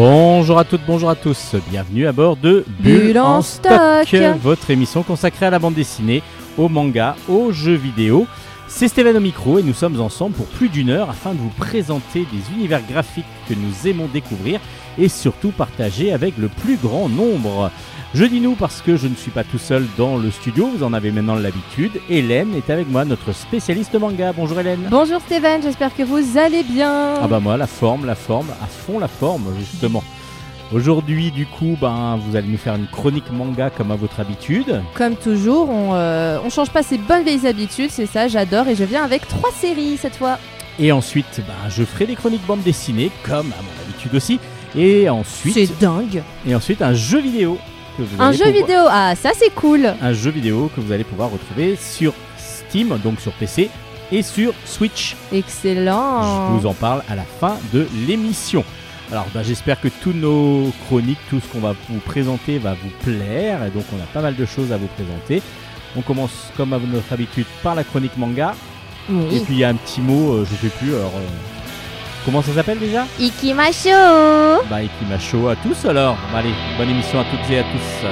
Bonjour à toutes, bonjour à tous, bienvenue à bord de Bulle en stock. votre émission consacrée à la bande dessinée, au manga, aux jeux vidéo. C'est Stéphane au micro et nous sommes ensemble pour plus d'une heure afin de vous présenter des univers graphiques que nous aimons découvrir et surtout partager avec le plus grand nombre. Je dis nous parce que je ne suis pas tout seul dans le studio, vous en avez maintenant l'habitude. Hélène est avec moi, notre spécialiste manga. Bonjour Hélène. Bonjour Steven, j'espère que vous allez bien. Ah bah moi, la forme, la forme, à fond la forme justement. Aujourd'hui, du coup, ben, vous allez nous faire une chronique manga comme à votre habitude. Comme toujours, on, euh, on change pas ses bonnes vieilles habitudes, c'est ça, j'adore. Et je viens avec trois séries cette fois. Et ensuite, ben, je ferai des chroniques bande dessinée, comme à mon habitude aussi. Et ensuite, C'est dingue. et ensuite un jeu vidéo. que vous Un allez jeu pouvoir- vidéo, ah ça c'est cool. Un jeu vidéo que vous allez pouvoir retrouver sur Steam, donc sur PC, et sur Switch. Excellent. Je vous en parle à la fin de l'émission. Alors bah, j'espère que tous nos chroniques, tout ce qu'on va vous présenter va vous plaire. Et donc on a pas mal de choses à vous présenter. On commence comme à notre habitude par la chronique manga. Et puis il y a un petit mot, euh, je sais plus. Alors euh, comment ça s'appelle déjà? Ikimasho. Bah Ikimasho à tous alors. Allez, bonne émission à toutes et à tous.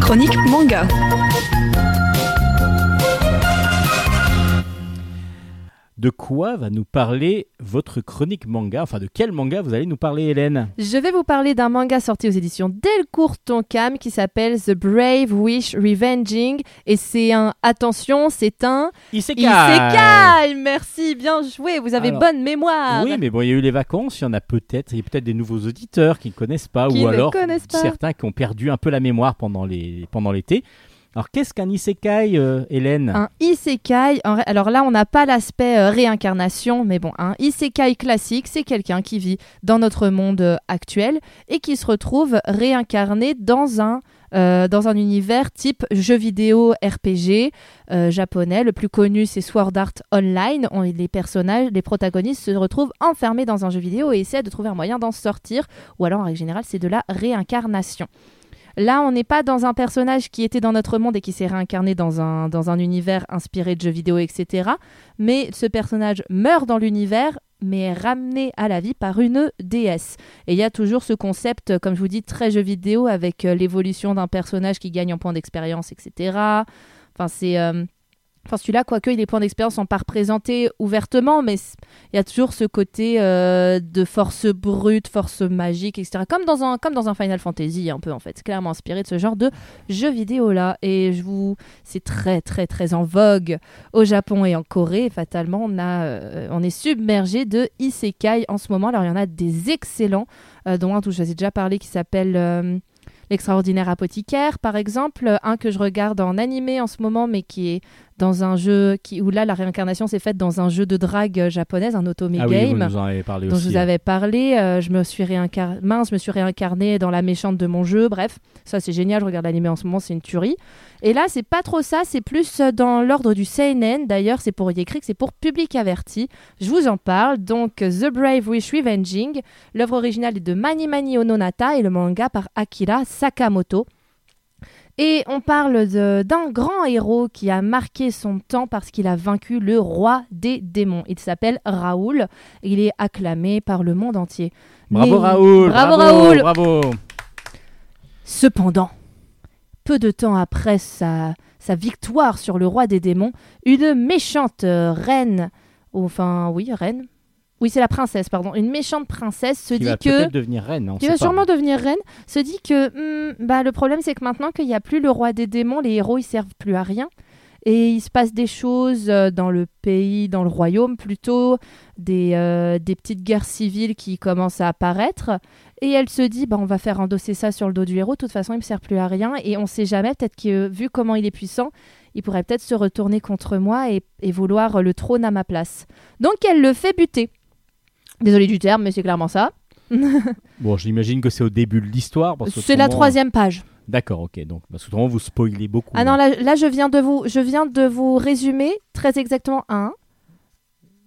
Chronique manga. De quoi va nous parler votre chronique manga Enfin de quel manga vous allez nous parler Hélène Je vais vous parler d'un manga sorti aux éditions Delcourt Tonkam qui s'appelle The Brave Wish Revenging. Et c'est un, attention, c'est un Isekai Isekai. Merci, bien joué, vous avez Alors, bonne mémoire. Oui, mais bon, il y a eu les vacances, il y en a peut-être, il y a peut-être des nouveaux auditeurs qui ne connaissent pas, Qui ou alors connaissent pas. certains qui ont perdu un peu la mémoire pendant les pendant l'été. Alors, qu'est-ce qu'un isekai, euh, Hélène Un isekai, alors là on n'a pas l'aspect euh, réincarnation, mais bon, un isekai classique, c'est quelqu'un qui vit dans notre monde euh, actuel et qui se retrouve réincarné dans un, univers type jeu vidéo RPG japonais. Le plus connu c'est Sword Art Online. On- les personnages, les protagonistes se retrouvent enfermés dans un jeu vidéo et essaient de trouver un moyen d'en sortir, ou alors en règle générale c'est de la réincarnation. Là, on n'est pas dans un personnage qui était dans notre monde et qui s'est réincarné dans un, dans un univers inspiré de jeux vidéo, etc. Mais ce personnage meurt dans l'univers, mais est ramené à la vie par une déesse. Et il y a toujours ce concept, comme je vous dis, très jeu vidéo, avec euh, l'évolution d'un personnage qui gagne en points d'expérience, etc. Enfin, c'est... euh, Enfin, celui-là, quoique les points d'expérience sont pas représentés ouvertement, mais il y a toujours ce côté euh, de force brute, force magique, etc. Comme dans un, comme dans un Final Fantasy, un peu en fait. Clairement inspiré de ce genre de jeux vidéo là. Et je vous, c'est très très très en vogue au Japon et en Corée. Fatalement, on a, euh, on est submergé de isekai en ce moment. Alors il y en a des excellents, euh, dont un dont je vous ai déjà parlé qui s'appelle L'extraordinaire apothicaire, par exemple, un que je regarde en animé en ce moment, mais qui est dans un jeu qui, où là la réincarnation s'est faite dans un jeu de drague euh, japonaise, un Otome Ah oui, Game en avez parlé dont aussi. je vous avais parlé. euh, je me suis réincarnée, mince, je me suis réincarnée dans la méchante de mon jeu. Bref, ça c'est génial. Je regarde l'animé en ce moment, c'est une tuerie. Et là, c'est pas trop ça. C'est plus euh, dans l'ordre du seinen. D'ailleurs, c'est pour y écrire que c'est pour public averti. Je vous en parle. Donc, The Brave Wish Revenging. L'œuvre originale est de Mani Mani Ononata et le manga par Akira Sakamoto. Et on parle d'un grand héros qui a marqué son temps parce qu'il a vaincu le roi des démons. Il s'appelle Raoul. Il est acclamé par le monde entier. Bravo Mais- Raoul Bravo, Raoul Bravo Cependant, peu de temps après sa, sa victoire sur le roi des démons, une méchante reine, enfin oui, reine, oui c'est la princesse, pardon, une méchante princesse se Qui dit va que... devenir reine, on qui sait va pas. sûrement devenir reine, se dit que hmm, bah, le problème c'est que maintenant qu'il n'y a plus le roi des démons, les héros ils servent plus à rien. Et il se passe des choses euh, dans le pays, dans le royaume plutôt, des, euh, des petites guerres civiles qui commencent à apparaître. Et elle se dit, bah, on va faire endosser ça sur le dos du héros, de toute façon il ne me sert plus à rien. Et on ne sait jamais, peut-être que vu comment il est puissant, il pourrait peut-être se retourner contre moi et, et vouloir le trône à ma place. Donc elle le fait buter. Désolé du terme, mais c'est clairement ça. Bon, j'imagine que c'est au début de l'histoire. parce C'est la troisième page. D'accord, ok. Donc, parce qu'autrement, vous spoilez beaucoup. Ah non, là, là, je, viens de vous, je viens de vous résumer très exactement 1,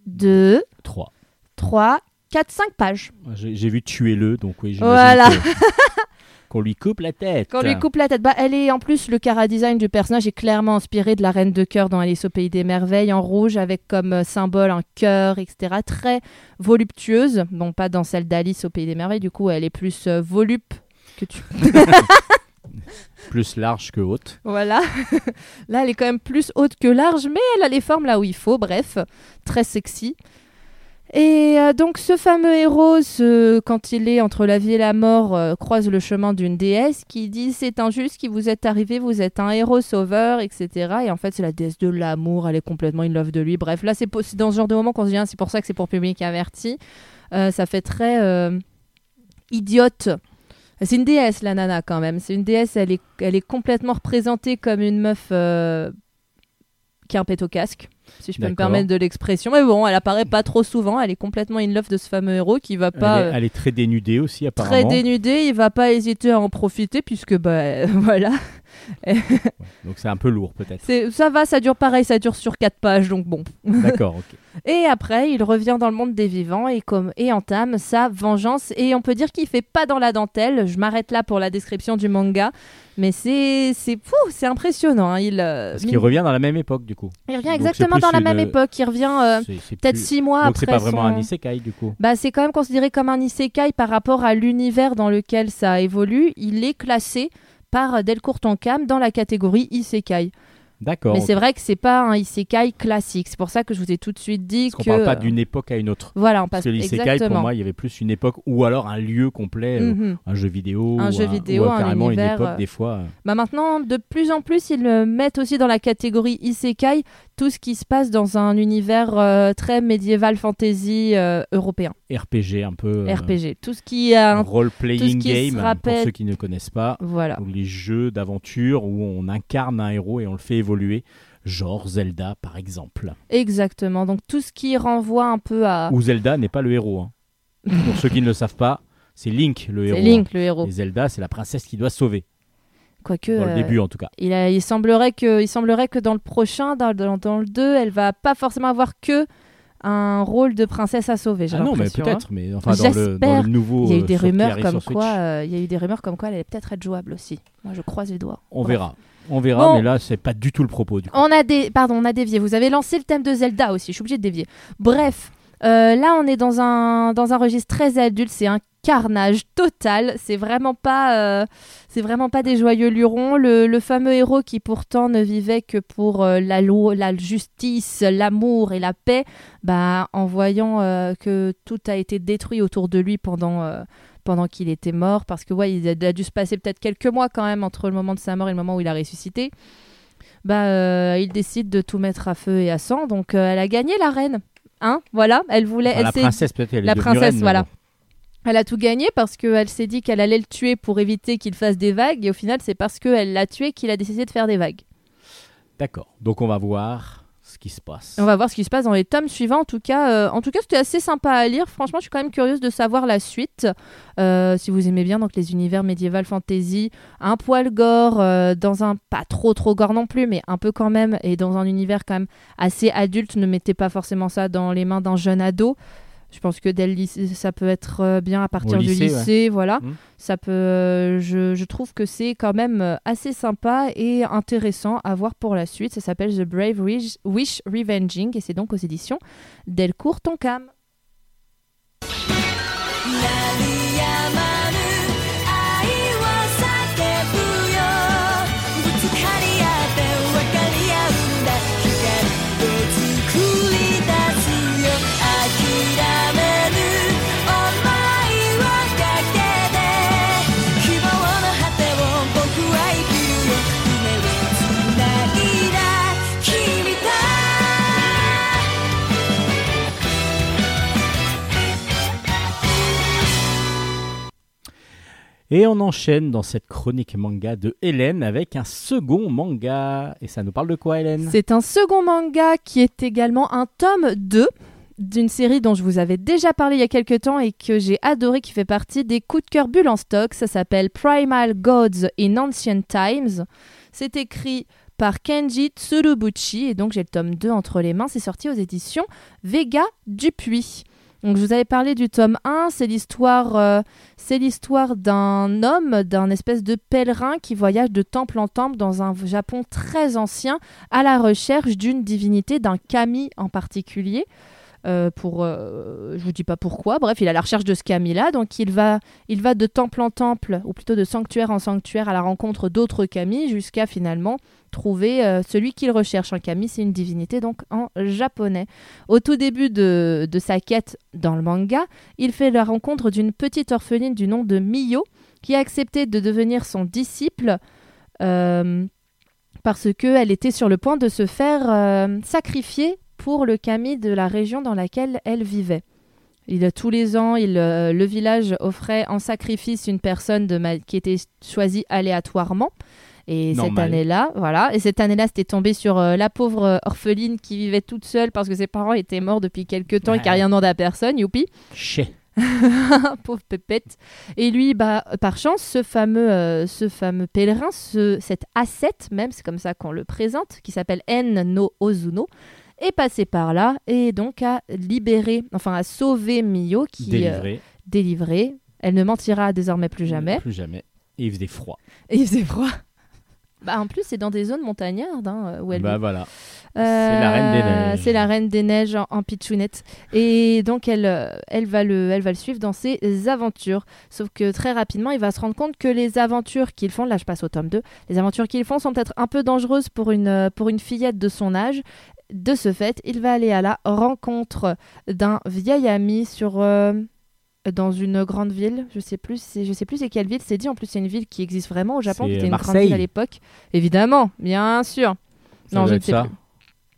2, 3. 3, 4-5 pages. J'ai j'ai vu tuer-le, donc oui, j'imagine Voilà. que- qu'on lui coupe la tête. Quand on lui coupe la tête, bah, elle est en plus le cara design du personnage est clairement inspiré de la Reine de cœur dans Alice au pays des merveilles en rouge avec comme euh, symbole un cœur, etc. Très voluptueuse, bon pas dans celle d'Alice au pays des merveilles. Du coup, elle est plus euh, volupe que tu. Plus large que haute. Voilà. là, elle est quand même plus haute que large, mais elle a les formes là où il faut. Bref, très sexy. Et euh, donc, ce fameux héros, quand il est entre la vie et la mort, euh, croise le chemin d'une déesse qui dit C'est injuste qui vous est arrivé, vous êtes un héros sauveur, etc. Et en fait, c'est la déesse de l'amour, elle est complètement in love de lui. Bref, là, c'est dans ce genre de moment qu'on se dit Ah, C'est pour ça que c'est pour public averti. Euh, ça fait très idiote. C'est une déesse, la nana, quand même. C'est une déesse, elle est, elle est complètement représentée comme une meuf qui a un pet au casque, si je peux me permettre de l'expression. Mais bon, elle apparaît pas trop souvent. Elle est complètement in love de ce fameux héros qui va pas. elle, est, euh, elle est très dénudée aussi, Très apparemment. dénudé, il va pas hésiter à en profiter puisque bah voilà, Donc c'est un peu lourd, peut-être. ça va, ça dure pareil, ça dure sur quatre pages donc bon. D'accord, ok. Et après, il revient dans le monde des vivants et, comme, et entame sa vengeance. Et on peut dire qu'il fait pas dans la dentelle. Je m'arrête là pour la description du manga. Mais c'est c'est impressionnant. hein. Il, euh, Parce qu'il revient dans la même époque, du coup. il revient donc exactement c'est dans la même époque. Il revient euh, C'est- c'est peut-être plus- six mois Donc c'est après. pas vraiment son- un isekai, du coup. Bah, c'est quand même considéré comme un isekai par rapport à l'univers dans lequel ça évolue. Il est classé par Delcourt Tonkam dans la catégorie isekai. D'accord. Mais c'est vrai que c'est pas un isekai classique. C'est pour ça que je vous ai tout de suite dit Parce qu'on que parle pas d'une époque à une autre. voilà, on Parce passe que l'isekai, pour moi, il y avait plus une époque ou alors un lieu complet, un jeu vidéo. Un ou jeu vidéo, ou un carrément univers, une époque, euh, des fois. euh, Bah maintenant, de plus en plus, ils le mettent aussi dans la catégorie isekai, tout ce qui se passe dans un univers euh, très médiéval fantasy euh, européen, RPG un peu. RPG. Tout ce qui a un... Qui se game, rappelle- pour ceux qui ne connaissent pas. Voilà. Les jeux d'aventure où on incarne un héros et on le fait évoluer, genre Zelda par exemple. Exactement. Donc tout ce qui renvoie un peu à... Où Zelda n'est pas le héros. hein. pour ceux qui ne le savent pas, c'est Link le héros. C'est Link, le héros. Et Zelda, c'est la princesse qui doit sauver. Quoique... Dans le euh, début en tout cas. Il, a- il, semblerait que, il semblerait que dans le prochain, dans, dans- dans le 2, elle va pas forcément avoir que un rôle de princesse à sauver. Ah non, mais hein. peut-être, mais enfin dans le, dans J'espère. le nouveau. Il y a eu euh, des rumeurs comme quoi, euh, il y a eu des rumeurs comme quoi elle allait peut-être être jouable aussi. Moi, je croise les doigts. On Bref. verra. On verra, Bon. mais là, c'est pas du tout le propos du coup. On a des, pardon, on a dévié. Vous avez lancé le thème de Zelda aussi. Je suis obligée de dévier. Bref, euh, là, on est dans un dans un registre très adulte. C'est un carnage total. C'est vraiment pas, euh, c'est vraiment pas des joyeux lurons. Le, le fameux héros qui pourtant ne vivait que pour euh, la loi, la justice, l'amour et la paix. Bah, en voyant euh, que tout a été détruit autour de lui pendant pendant qu'il était mort, parce que ouais, il a, dû se passer peut-être quelques mois quand même entre le moment de sa mort et le moment où il a ressuscité. Bah, euh, il décide de tout mettre à feu et à sang, donc euh, elle a gagné la reine. Hein, voilà, elle voulait, Enfin, elle la princesse, peut-être, elle la princesse, reine, voilà. bon. elle a tout gagné parce qu'elle s'est dit qu'elle allait le tuer pour éviter qu'il fasse des vagues, et au final, c'est parce qu'elle l'a tué qu'il a décidé de faire des vagues. D'accord. Donc on va voir On va voir ce qui se passe dans les tomes suivants. En tout cas, euh, en tout cas, c'était assez sympa à lire. Franchement, je suis quand même curieuse de savoir la suite. Euh, si vous aimez bien donc les univers médiéval fantasy, un poil gore, euh, dans un pas trop trop gore non plus, mais un peu quand même, et dans un univers quand même assez adulte. Ne mettez pas forcément ça dans les mains d'un jeune ado. Je pense que dès le lycée, ça peut être euh, bien à partir lycée, du ouais. lycée, voilà. Mm. Ça peut, euh, je, je trouve que c'est quand même euh, assez sympa et intéressant à voir pour la suite. Ça s'appelle The Brave Wish, Wish Revenging et c'est donc aux éditions Delcourt Tonkam. 鳴り Et on enchaîne dans cette chronique manga de Hélène avec un second manga. Et ça nous parle de quoi, Hélène? C'est un second manga qui est également un tome 2 d'une série dont je vous avais déjà parlé il y a quelques temps et que j'ai adoré, qui fait partie des coups de cœur bulles en stock. Ça s'appelle Primal Gods in Ancient Times. C'est écrit par Kenji Tsurubuchi et donc j'ai le tome 2 entre les mains. C'est sorti aux éditions Vega Dupuis. Donc je vous avais parlé du tome 1, c'est l'histoire euh, c'est l'histoire d'un homme, d'un espèce de pèlerin qui voyage de temple en temple dans un Japon très ancien à la recherche d'une divinité, d'un kami en particulier. Euh, pour, euh, je vous dis pas pourquoi. Bref, il est à la recherche de ce kami-là, donc il va, de temple en temple, ou plutôt de sanctuaire en sanctuaire, à la rencontre d'autres kami, jusqu'à finalement trouver euh, celui qu'il recherche. Un kami, c'est une divinité donc en japonais. Au tout début de, sa quête dans le manga, il fait la rencontre d'une petite orpheline du nom de Miyo, qui a accepté de devenir son disciple. parce qu'elle était sur le point de se faire sacrifier pour le kami de la région dans laquelle elle vivait. Il, tous les ans, il, euh, le village offrait en sacrifice une personne de ma- qui était choisie aléatoirement. Et cette année-là, voilà, et cette année-là, c'était tombé sur euh, la pauvre euh, orpheline qui vivait toute seule parce que ses parents étaient morts depuis quelques temps et qui rien demandé à personne, youpi. Chais. pauvre pépette. Et lui, bah, par chance, ce fameux, euh, ce fameux pèlerin, ce, cet ascète, même, c'est comme ça qu'on le présente, qui s'appelle En no Ozuno, est passé par là et donc a libéré, enfin a sauvé Mio, qui euh, Délivré. délivré. Elle ne mentira désormais plus jamais. Plus jamais. Et il faisait froid. Et il faisait froid. Bah, en plus, c'est dans des zones montagnardes hein, où elle bah vit. voilà. Euh, la reine des neiges. C'est la reine des neiges en, en pitchounette. Et donc, elle, euh, elle, va le, elle va le suivre dans ses aventures. Sauf que très rapidement, il va se rendre compte que les aventures qu'il font, là je passe au tome 2, les aventures qu'il font sont peut-être un peu dangereuses pour une, euh, pour une fillette de son âge. De ce fait, il va aller à la rencontre d'un vieil ami sur... euh, dans une grande ville, je sais plus, c'est- je sais plus c'est quelle ville. C'est dit en plus c'est une ville qui existe vraiment au Japon, C'est qui était une grande ville à l'époque. Évidemment, bien sûr. Ça non, je ne sais ça. plus.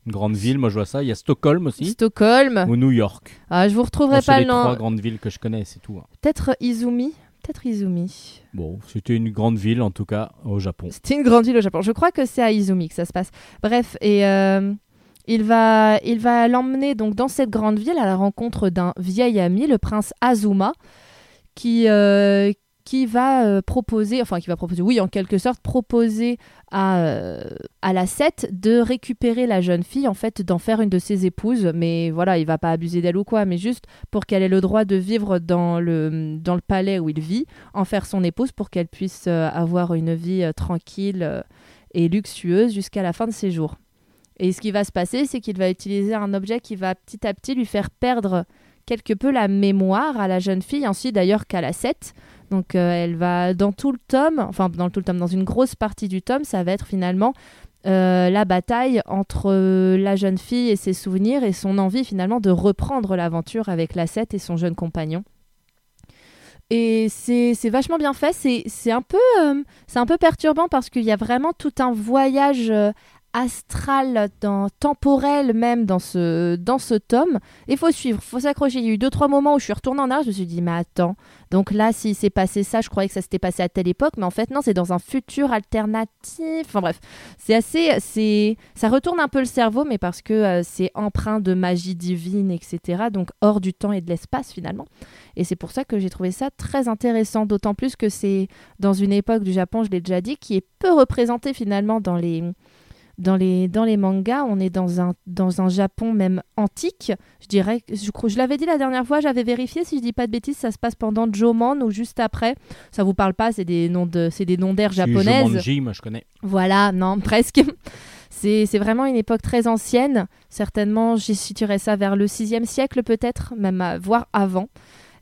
Une grande ville, moi je vois ça. Il y a Stockholm aussi. Stockholm. Ou New York. Ah, je vous retrouverai Bon, c'est pas les le nom. trois grandes villes que je connais, c'est tout. hein. Peut-être Izumi. Peut-être Izumi. Bon, c'était une grande ville en tout cas au Japon. C'était une grande ville au Japon. Je crois que c'est à Izumi que ça se passe. Bref, et euh, il va, il va l'emmener donc dans cette grande ville à la rencontre d'un vieil ami, le prince Azuma, qui euh, qui va euh, proposer, enfin qui va proposer, oui, en quelque sorte, proposer à, euh, à la 7 de récupérer la jeune fille, en fait, d'en faire une de ses épouses. Mais voilà, il va pas abuser d'elle ou quoi, mais juste pour qu'elle ait le droit de vivre dans le, dans le palais où il vit, en faire son épouse pour qu'elle puisse avoir une vie tranquille et luxueuse jusqu'à la fin de ses jours. Et ce qui va se passer, c'est qu'il va utiliser un objet qui va petit à petit lui faire perdre quelque peu la mémoire à la jeune fille, ainsi d'ailleurs qu'à la 7. Donc euh, elle va dans tout le tome, enfin dans tout le tome, dans une grosse partie du tome, ça va être finalement euh, la bataille entre euh, la jeune fille et ses souvenirs et son envie finalement de reprendre l'aventure avec la 7 et son jeune compagnon. Et c'est vachement bien fait, c'est un, peu, euh, c'est un peu perturbant parce qu'il y a vraiment tout un voyage astral, dans, temporel même dans ce, dans ce tome. Il faut suivre, faut s'accrocher. Il y a eu deux, trois moments où je suis retournée en arrière, je me suis dit, mais attends, donc là, s'il s'est passé ça, je croyais que ça s'était passé à telle époque, mais en fait, non, c'est dans un futur alternatif. Enfin bref, c'est assez. c'est Ça retourne un peu le cerveau, mais parce que euh, c'est empreint de magie divine, etc. Donc hors du temps et de l'espace, finalement. Et c'est pour ça que j'ai trouvé ça très intéressant, d'autant plus que c'est dans une époque du Japon, je l'ai déjà dit, qui est peu représentée finalement dans les, dans les, dans les mangas. On est dans un, dans un Japon même antique. Je dirais, je, crois- je l'avais dit la dernière fois, j'avais vérifié, si je dis pas de bêtises, ça se passe pendant Jomon ou juste après. Ça vous parle pas, c'est des noms de, c'est des noms d'air japonaises. Jumanji, moi je connais. Voilà, non, presque. C'est c'est vraiment une époque très ancienne. Certainement, j'y situerais ça vers le 6e siècle peut-être, même à- voire avant.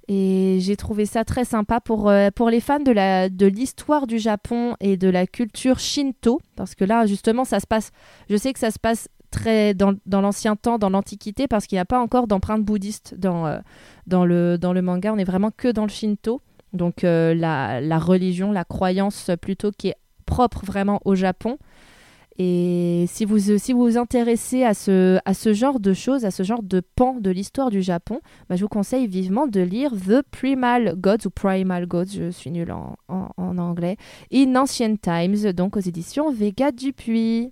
Et j'ai trouvé ça très sympa pour, euh, pour les fans de de l'histoire du Japon et de la culture shinto. Parce que là, justement, ça se passe. Je sais que ça se passe très dans, dans l'ancien temps, dans l'Antiquité, parce qu'il n'y a pas encore d'empreinte bouddhiste dans, euh, dans, le, dans le manga. On est vraiment que dans le shinto. Donc euh, la, la religion, la croyance plutôt qui est propre vraiment au Japon. Et si vous si vous vous intéressez à ce, à ce genre de choses, à ce genre de pan de l'histoire du Japon, bah, je vous conseille vivement de lire The Primal Gods ou Primal Gods, je suis nulle en, en, en anglais, in Ancient Times, donc aux éditions Vega Dupuis.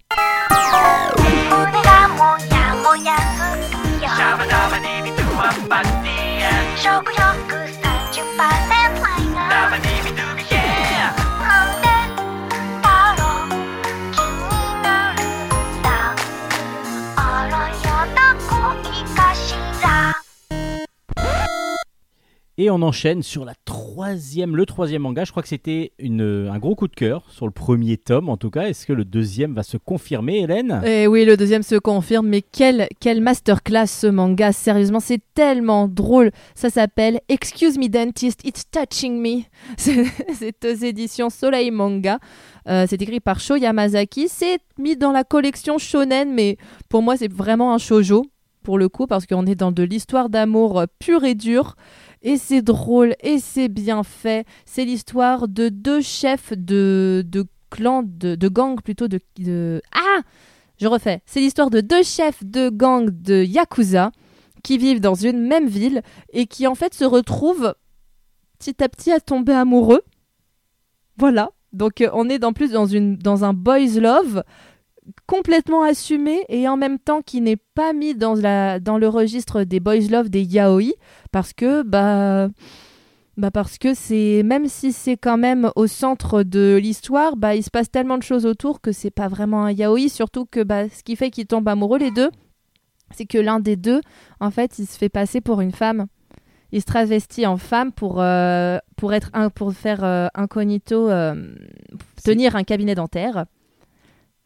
Et on enchaîne sur le troisième manga. Je crois que c'était un gros coup de cœur sur le premier tome, en tout cas. Est-ce que le deuxième va se confirmer, Hélène? Et oui, le deuxième se confirme, mais quelle, quelle masterclass ce manga, sérieusement, c'est tellement drôle. Ça s'appelle Excuse me dentist, it's touching me. C'est aux éditions Soleil Manga. Euh, c'est écrit par Sho Yamazaki. C'est mis dans la collection shonen, mais pour moi, c'est vraiment un shoujo, pour le coup, parce qu'on est dans de l'histoire d'amour pure et dure. Et c'est drôle, et c'est bien fait. C'est l'histoire de deux chefs de, de clan, de, de gang plutôt, de, de... Ah je refais. C'est l'histoire de deux chefs de gang de Yakuza qui vivent dans une même ville et qui en fait se retrouvent petit à petit à tomber amoureux. Voilà. Donc euh, on est en plus dans, une, dans un boys love complètement assumé et en même temps qui n'est pas mis dans, la, dans le registre des boys love des yaoi parce que bah bah parce que c'est même si c'est quand même au centre de l'histoire, bah il se passe tellement de choses autour que c'est pas vraiment un yaoi. Surtout que bah ce qui fait qu'ils tombent amoureux les deux, c'est que l'un des deux, en fait, il se fait passer pour une femme. Il se travestit en femme pour euh, pour être un, pour faire euh, incognito, euh, tenir un cabinet dentaire.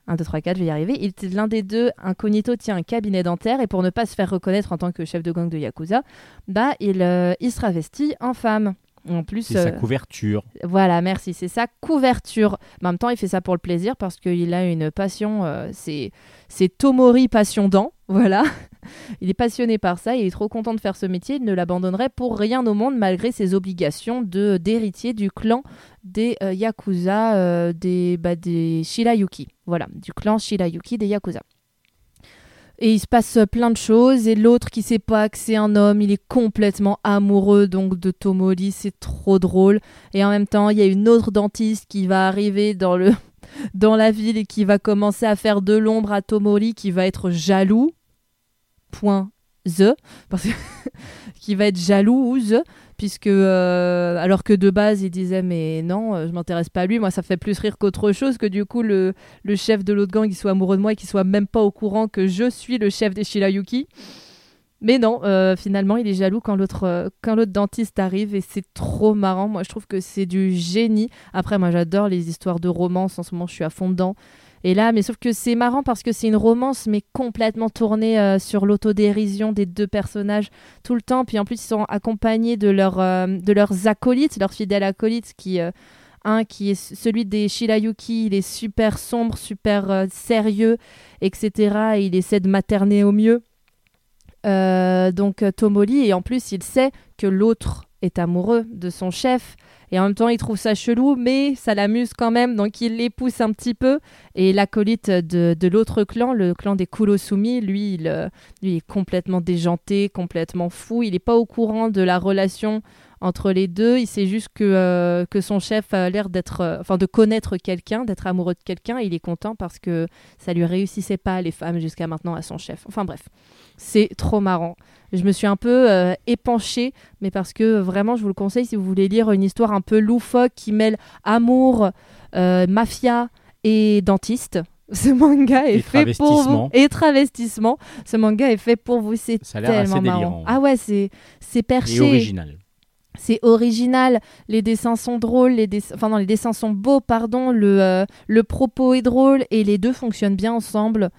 1, 2, 3, 4, je vais y arriver. Il, l'un des deux, incognito, tient un cabinet dentaire et pour ne pas se faire reconnaître en tant que chef de gang de Yakuza, bah, il, euh, il se travestit en femme. En plus, C'est sa euh, couverture. voilà, merci. C'est sa couverture. Mais en même temps, il fait ça pour le plaisir parce qu'il a une passion. euh, c'est, c'est Tomori passion dent. Voilà. Il est passionné par ça. Il est trop content de faire ce métier. Il ne l'abandonnerait pour rien au monde malgré ses obligations de, d'héritier du clan des euh, Yakuza, euh, des, bah, Shirayuki. Voilà, du clan Shirayuki des Yakuza. Et il se passe plein de choses. Et l'autre qui sait pas que c'est un homme, il est complètement amoureux donc de Tomori. C'est trop drôle. Et en même temps, il y a une autre dentiste qui va arriver dans, le dans la ville et qui va commencer à faire de l'ombre à Tomori, qui va être jaloux. Point the. Qui va être jalouse, puisque euh, alors que de base il disait mais non, euh, je m'intéresse pas à lui, moi ça fait plus rire qu'autre chose, que du coup le, le chef de l'autre gang il soit amoureux de moi et qu'il soit même pas au courant que je suis le chef des Shirayuki. Mais non, euh, finalement, il est jaloux quand l'autre euh, quand l'autre dentiste arrive et c'est trop marrant. Moi, je trouve que c'est du génie. Après, moi, j'adore les histoires de romance. En ce moment, je suis à fond dedans. Et là, mais sauf que c'est marrant parce que c'est une romance, mais complètement tournée euh, sur l'autodérision des deux personnages tout le temps. Puis en plus, ils sont accompagnés de, de leurs acolytes, leurs fidèles acolytes, qui, un qui est celui des Shirayuki, il est super sombre, super sérieux, etc. Et il essaie de materner au mieux. Euh, donc euh, Tomori, et en plus, il sait que l'autre est amoureux de son chef. Et en même temps, il trouve ça chelou, mais ça l'amuse quand même, donc il les pousse un petit peu. Et l'acolyte de, de l'autre clan, le clan des Kurosumi, lui il, euh, lui, il est complètement déjanté, complètement fou. Il n'est pas au courant de la relation entre les deux. Il sait juste que, euh, que son chef a l'air d'être, euh, enfin, de connaître quelqu'un, d'être amoureux de quelqu'un. Il est content parce que ça lui réussissait pas les femmes jusqu'à maintenant à son chef. Enfin bref, c'est trop marrant. Je me suis un peu euh, épanchée, mais parce que vraiment, je vous le conseille si vous voulez lire une histoire un peu loufoque qui mêle amour, mafia et dentiste. Ce manga est Et fait pour vous. Et travestissement. Ce manga est fait pour vous. C'est tellement marrant. délirant. Ah ouais, c'est c'est Et perché. original. C'est original, les dessins sont drôles, les dess- enfin non, les dessins sont beaux, pardon, le, euh, le propos est drôle et les deux fonctionnent bien ensemble.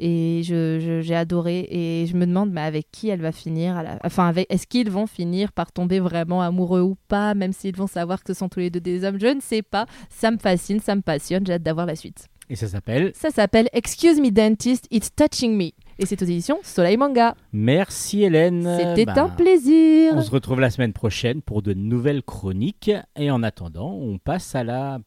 Et je, je- j'ai adoré. Et je me demande mais avec qui elle va finir, à la- enfin avec, est-ce qu'ils vont finir par tomber vraiment amoureux ou pas, même s'ils vont savoir que ce sont tous les deux des hommes, je ne sais pas. Ça me fascine, ça me passionne, j'ai hâte d'avoir la suite. Et ça s'appelle? Ça s'appelle Excuse me dentist, it's touching me et c'est aux éditions Soleil Manga. Merci Hélène. C'était Bah, un plaisir. On se retrouve la semaine prochaine pour de nouvelles chroniques. Et en attendant, on passe à la,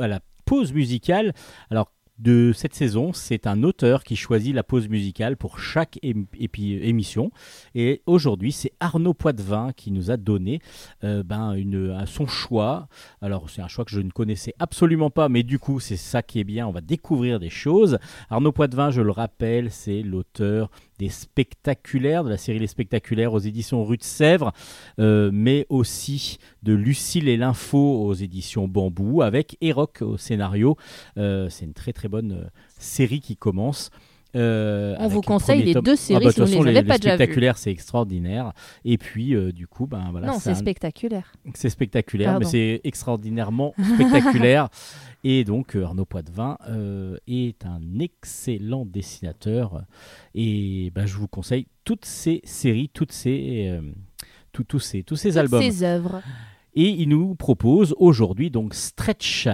à la pause musicale. Alors, de cette saison, c'est un auteur qui choisit la pause musicale pour chaque émission. Et aujourd'hui, c'est Arnaud Poitvin qui nous a donné euh, ben, une, un- son choix. Alors, c'est un choix que je ne connaissais absolument pas, mais du coup, c'est ça qui est bien. On va découvrir des choses. Arnaud Poitvin, je le rappelle, c'est l'auteur Spectaculaires, de la série Les Spectaculaires aux éditions Rue de Sèvres, euh, mais aussi de Lucille et l'Info aux éditions Bambou, avec Eroc au scénario. Euh, c'est une très très bonne euh, série qui commence. Euh, On vous le conseille les deux séries Ah bah, si vous ne façon, les avez pas déjà vues. spectaculaires, c'est extraordinaire. Et puis, euh, du coup, ben voilà, non, c'est un- spectaculaire. c'est spectaculaire, Pardon. mais c'est extraordinairement spectaculaire. Et donc, euh, Arnaud Poitvin euh, est un excellent dessinateur. Et ben, je vous conseille toutes ces séries, toutes ces, tous- ces, tous ces Toutes albums. Ces œuvres. Et il nous propose aujourd'hui donc Stretch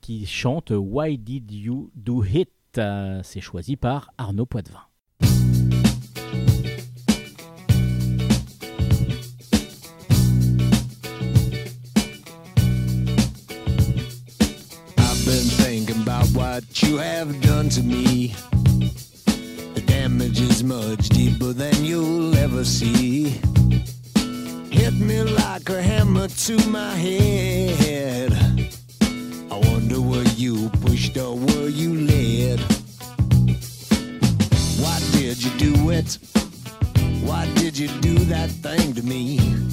qui chante Why Did You Do It? Euh, C'est choisi par Arnaud Poitvin. I've been thinking about what you have done to me. The damage is much deeper than you'll ever see. Hit me like a hammer to my head. That thing to me?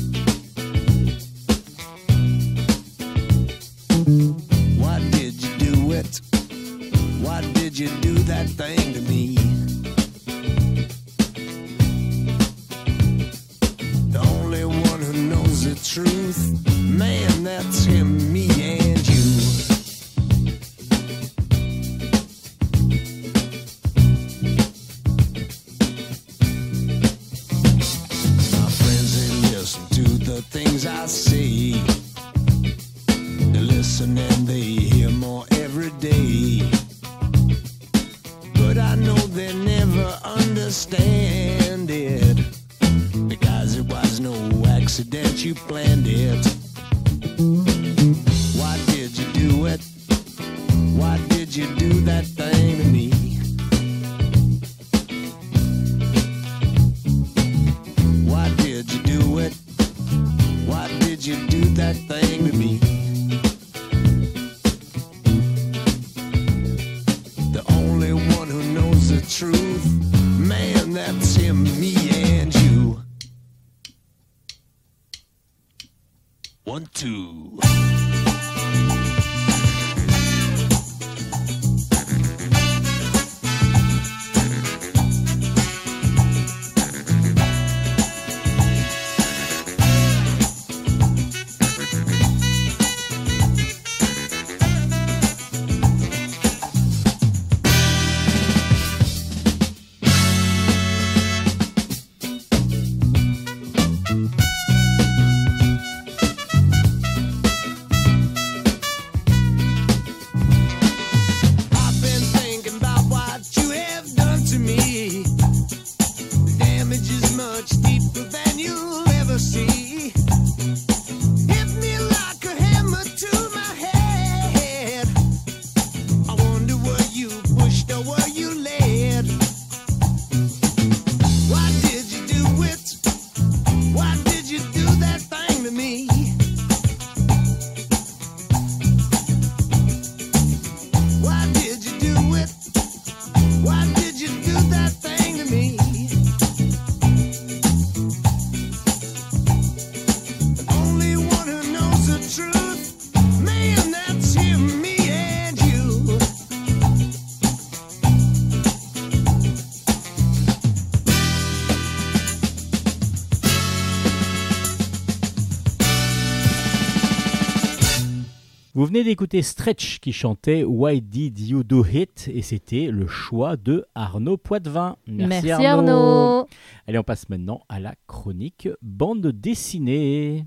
Venez d'écouter Stretch qui chantait Why Did You Do It et c'était le choix de Arnaud Poitvin. Merci, Arnaud. Allez, on passe maintenant à la chronique bande dessinée.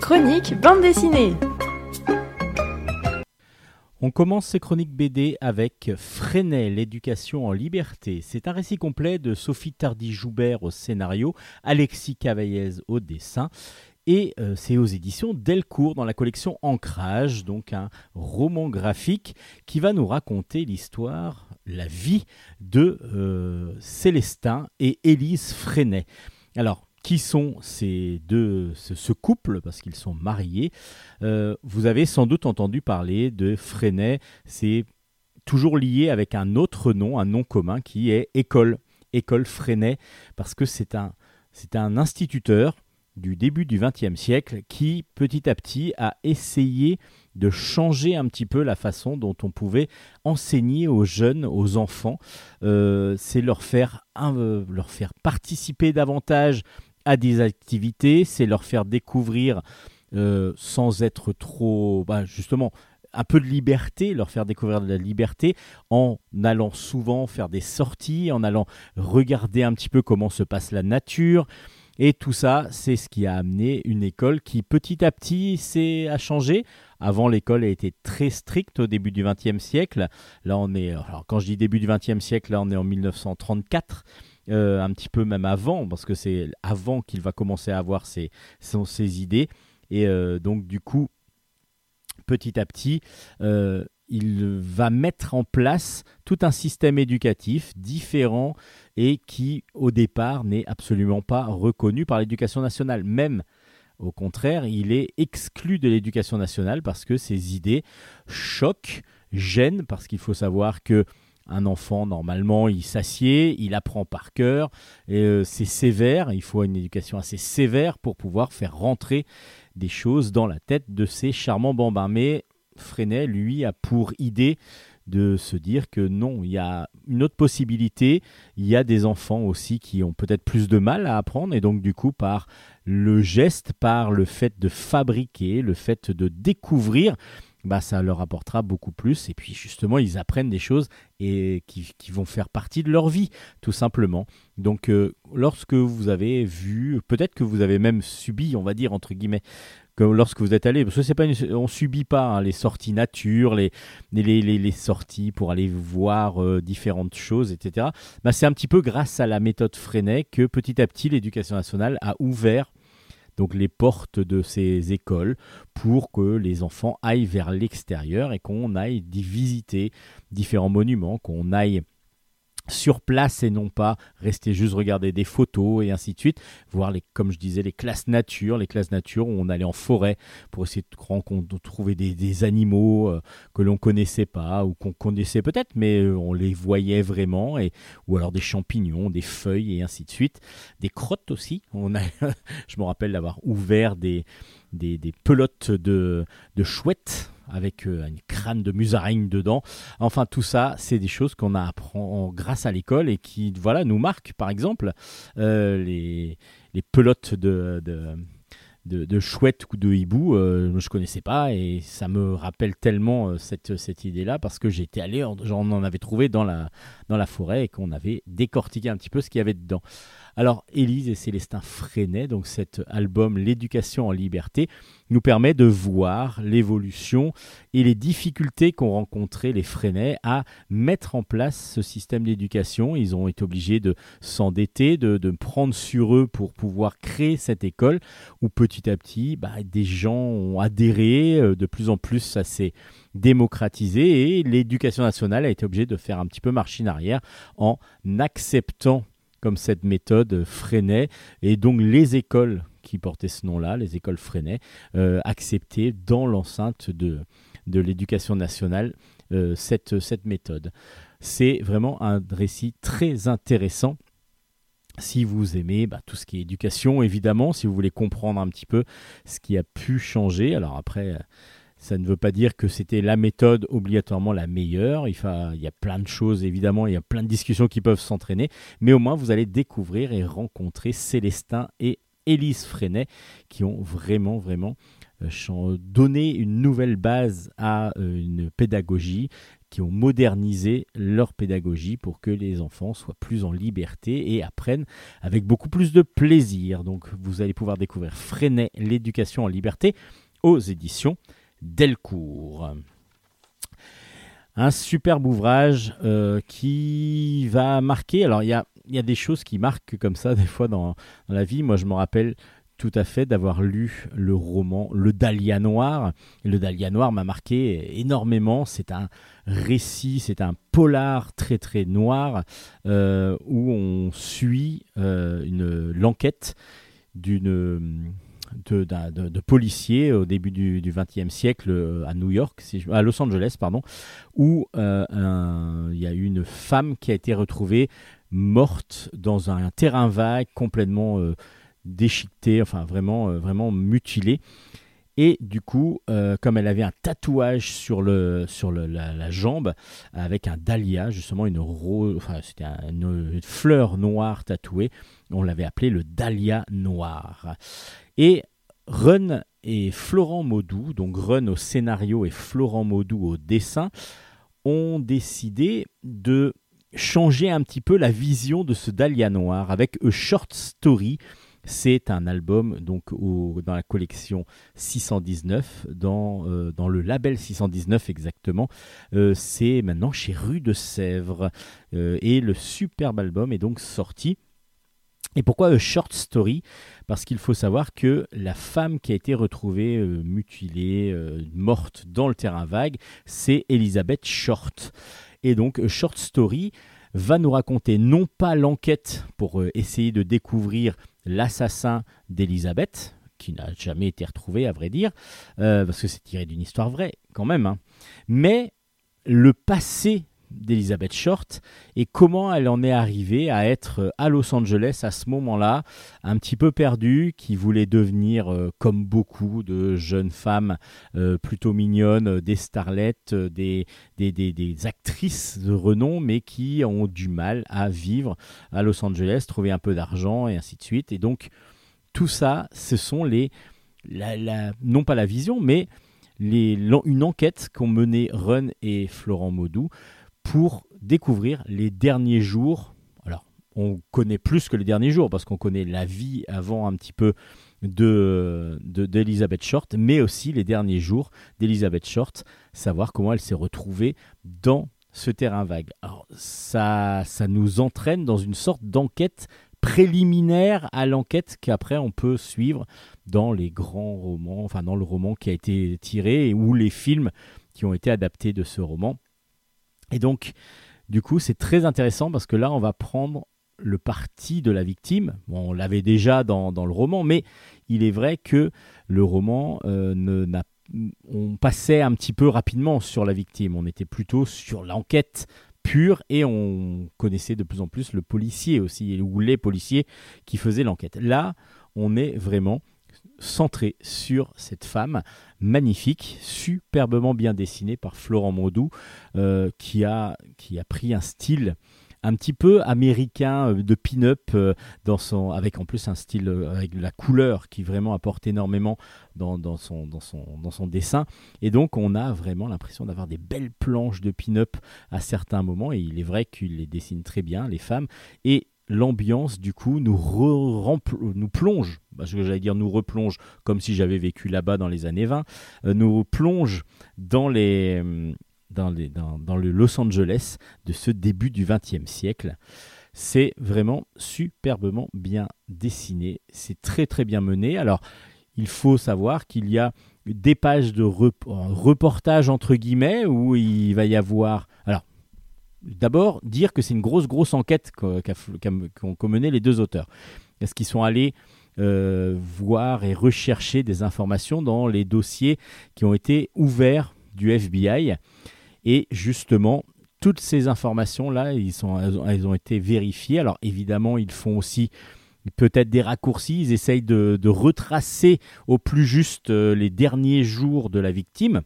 Chronique bande dessinée. On commence ces chroniques BD avec Freinet, l'éducation en liberté. C'est un récit complet de Sophie Tardy-Joubert au scénario, Alexis Cavaillez au dessin. Et euh, c'est aux éditions Delcourt dans la collection Ancrage, donc un roman graphique qui va nous raconter l'histoire, la vie de euh, Célestin et Élise Freinet. Alors, qui sont ces deux, ce, couple, parce qu'ils sont mariés Euh, Vous avez sans doute entendu parler de Freinet, c'est toujours lié avec un autre nom, un nom commun qui est École, École Freinet, parce que c'est un, instituteur du début du XXe siècle qui, petit à petit, a essayé de changer un petit peu la façon dont on pouvait enseigner aux jeunes, aux enfants. Euh, c'est euh, leur faire participer davantage à des activités, c'est leur faire découvrir euh, sans être trop, bah, justement, un peu de liberté, leur faire découvrir de la liberté en allant souvent faire des sorties, en allant regarder un petit peu comment se passe la nature. Et tout ça, c'est ce qui a amené une école qui petit à petit s'est a changé. Avant, l'école a été très stricte au début du XXe siècle. Là, on est, alors quand je dis début du XXe siècle, là, on est en 1934. Euh, un petit peu même avant, parce que c'est avant qu'il va commencer à avoir ses, idées. Et euh, donc, du coup, petit à petit, euh, il va mettre en place tout un système éducatif différent et qui, au départ, n'est absolument pas reconnu par l'éducation nationale. Même, au contraire, il est exclu de l'éducation nationale parce que ses idées choquent, gênent, parce qu'il faut savoir que un enfant, normalement, il s'assied, il apprend par cœur, euh, c'est sévère, il faut une éducation assez sévère pour pouvoir faire rentrer des choses dans la tête de ces charmants bambins. Mais Freinet, lui, a pour idée de se dire que non, il y a une autre possibilité, il y a des enfants aussi qui ont peut-être plus de mal à apprendre, et donc du coup, par le geste, par le fait de fabriquer, le fait de découvrir, bah, ça leur apportera beaucoup plus. Et puis justement, ils apprennent des choses et qui, qui vont faire partie de leur vie, tout simplement. Donc, euh, lorsque vous avez vu, peut-être que vous avez même subi, on va dire entre guillemets, que lorsque vous êtes allé, parce que c'est pas, on subit pas hein, les sorties nature, les, les- les sorties pour aller voir euh, différentes choses, etc. Bah, c'est un petit peu grâce à la méthode Freinet que petit à petit l'éducation nationale a ouvert donc les portes de ces écoles pour que les enfants aillent vers l'extérieur et qu'on aille visiter différents monuments, qu'on aille sur place et non pas rester juste regarder des photos et ainsi de suite, voir les, comme je disais, les classes nature, les classes nature où on allait en forêt pour essayer de, de trouver des, des animaux euh, que l'on connaissait pas ou qu'on connaissait peut-être, mais euh, on les voyait vraiment, et, ou alors des champignons, des feuilles et ainsi de suite, des crottes aussi. On a, je me rappelle d'avoir ouvert des, des, des pelotes de, de chouettes avec euh, une crâne de musaraigne dedans. Enfin, tout ça, c'est des choses qu'on apprend grâce à l'école et qui, voilà, nous marquent. Par exemple, euh, les, pelotes de, de, chouettes ou de hibou, euh, je connaissais pas et ça me rappelle tellement euh, cette, cette idée-là parce que j'étais allé, j'en en avais trouvé dans la, dans la forêt et qu'on avait décortiqué un petit peu ce qu'il y avait dedans. Alors, Élise et Célestin Freinet, donc cet album L'éducation en liberté, nous permet de voir l'évolution et les difficultés qu'ont rencontré les Freinet à mettre en place ce système d'éducation. Ils ont été obligés de s'endetter, de, prendre sur eux pour pouvoir créer cette école où petit à petit, bah, des gens ont adhéré, euh, de plus en plus ça s'est démocratisé et l'éducation nationale a été obligée de faire un petit peu machine arrière en acceptant comme cette méthode Freinet et donc les écoles qui portaient ce nom-là, les écoles Freinet, euh, acceptaient dans l'enceinte de, de l'éducation nationale euh, cette, cette méthode. C'est vraiment un récit très intéressant. Si vous aimez bah, tout ce qui est éducation, évidemment, si vous voulez comprendre un petit peu ce qui a pu changer, alors après, euh, ça ne veut pas dire que c'était la méthode obligatoirement la meilleure. Il, y a plein de choses, évidemment, il y a plein de discussions qui peuvent s'entraîner, mais au moins vous allez découvrir et rencontrer Célestin et Élise Freinet qui ont vraiment, vraiment euh, donné une nouvelle base à euh, une pédagogie, qui ont modernisé leur pédagogie pour que les enfants soient plus en liberté et apprennent avec beaucoup plus de plaisir. Donc vous allez pouvoir découvrir Freinet, l'éducation en liberté aux éditions Delcourt. Un superbe ouvrage euh, qui va marquer. Alors, il y a, des choses qui marquent comme ça, des fois, dans, la vie. Moi, je me rappelle tout à fait d'avoir lu le roman Le Dahlia Noir. Le Dahlia Noir m'a marqué énormément. C'est un récit, c'est un polar très très noir euh, où on suit euh, l'enquête d'une de, policiers au début du XXe siècle euh, à New York, à Los Angeles, pardon, où euh, il y a eu une femme qui a été retrouvée morte dans un terrain vague, complètement euh, déchiquetée, enfin vraiment, euh, vraiment mutilée. Et du coup, comme elle avait un tatouage sur, le, sur la, jambe, avec un dahlia, justement une rose, enfin c'était un- une, une fleur noire tatouée, on l'avait appelé le dahlia noir. Et Run et Florent Maudou, donc Run au scénario et Florent Maudou au dessin, ont décidé de changer un petit peu la vision de ce Dahlia noir avec A Short Story. C'est un album donc dans la collection 619, dans, euh, dans le label 619 exactement. Euh, c'est maintenant chez Rue de Sèvres. Euh, et le superbe album est donc sorti. Et pourquoi A Short Story? Parce qu'il faut savoir que la femme qui a été retrouvée euh, mutilée, euh, morte dans le terrain vague, c'est Elizabeth Short. Et donc A Short Story va nous raconter non pas l'enquête pour euh, essayer de découvrir l'assassin d'Elizabeth, qui n'a jamais été retrouvé à vrai dire, euh, parce que c'est tiré d'une histoire vraie quand même, hein, mais le passé d'Elizabeth Short et comment elle en est arrivée à être euh, à Los Angeles à ce moment-là, un petit peu perdue, qui voulait devenir, euh, comme beaucoup de jeunes femmes euh, plutôt mignonnes, des starlettes, des, des, des- actrices de renom, mais qui ont du mal à vivre à Los Angeles, trouver un peu d'argent et ainsi de suite. Et donc, tout ça, ce sont les. la- non pas la vision, mais les, une enquête qu'ont menée Run et Florent Maudou pour découvrir les derniers jours. Alors, on connaît plus que les derniers jours parce qu'on connaît la vie avant un petit peu de, de- d'Elizabeth Short, mais aussi les derniers jours d'Elizabeth Short, savoir comment elle s'est retrouvée dans ce terrain vague. Alors, ça, ça nous entraîne dans une sorte d'enquête préliminaire à l'enquête qu'après on peut suivre dans les grands romans, enfin dans le roman qui a été tiré ou les films qui ont été adaptés de ce roman. Et donc, du coup, c'est très intéressant parce que là, on va prendre le parti de la victime. On l'avait déjà dans, le roman, mais il est vrai que le roman, euh, on passait un petit peu rapidement sur la victime. On était plutôt sur l'enquête pure et on connaissait de plus en plus le policier aussi, ou les policiers qui faisaient l'enquête. Là, on est vraiment centré sur cette femme magnifique, superbement bien dessinée par Florent Maudou, euh, qui, a, qui a pris un style un petit peu américain euh, de pin-up euh, dans son avec en plus un style euh, avec la couleur qui vraiment apporte énormément dans, dans son, dans, son, dans son dessin. Et donc on a vraiment l'impression d'avoir des belles planches de pin-up à certains moments. Et il est vrai qu'il les dessine très bien les femmes. Et l'ambiance du coup nous re- nous plonge parce que j'allais dire nous replonge comme si j'avais vécu là-bas dans les années 20 euh, nous plonge dans les dans, les, dans, dans le Los Angeles de ce début du XXe siècle. C'est vraiment superbement bien dessiné, c'est très très bien mené. Alors, il faut savoir qu'il y a des pages de rep- reportage entre guillemets où il va y avoir. Alors, d'abord dire que c'est une grosse grosse enquête qu'ont qu'ont mené les deux auteurs. Est-ce qu'ils sont allés euh, voir et rechercher des informations dans les dossiers qui ont été ouverts du FBI et justement, toutes ces informations-là, elles, ont, été vérifiées. Alors évidemment, ils font aussi peut-être des raccourcis, ils essayent de, retracer au plus juste euh, les derniers jours de la victime,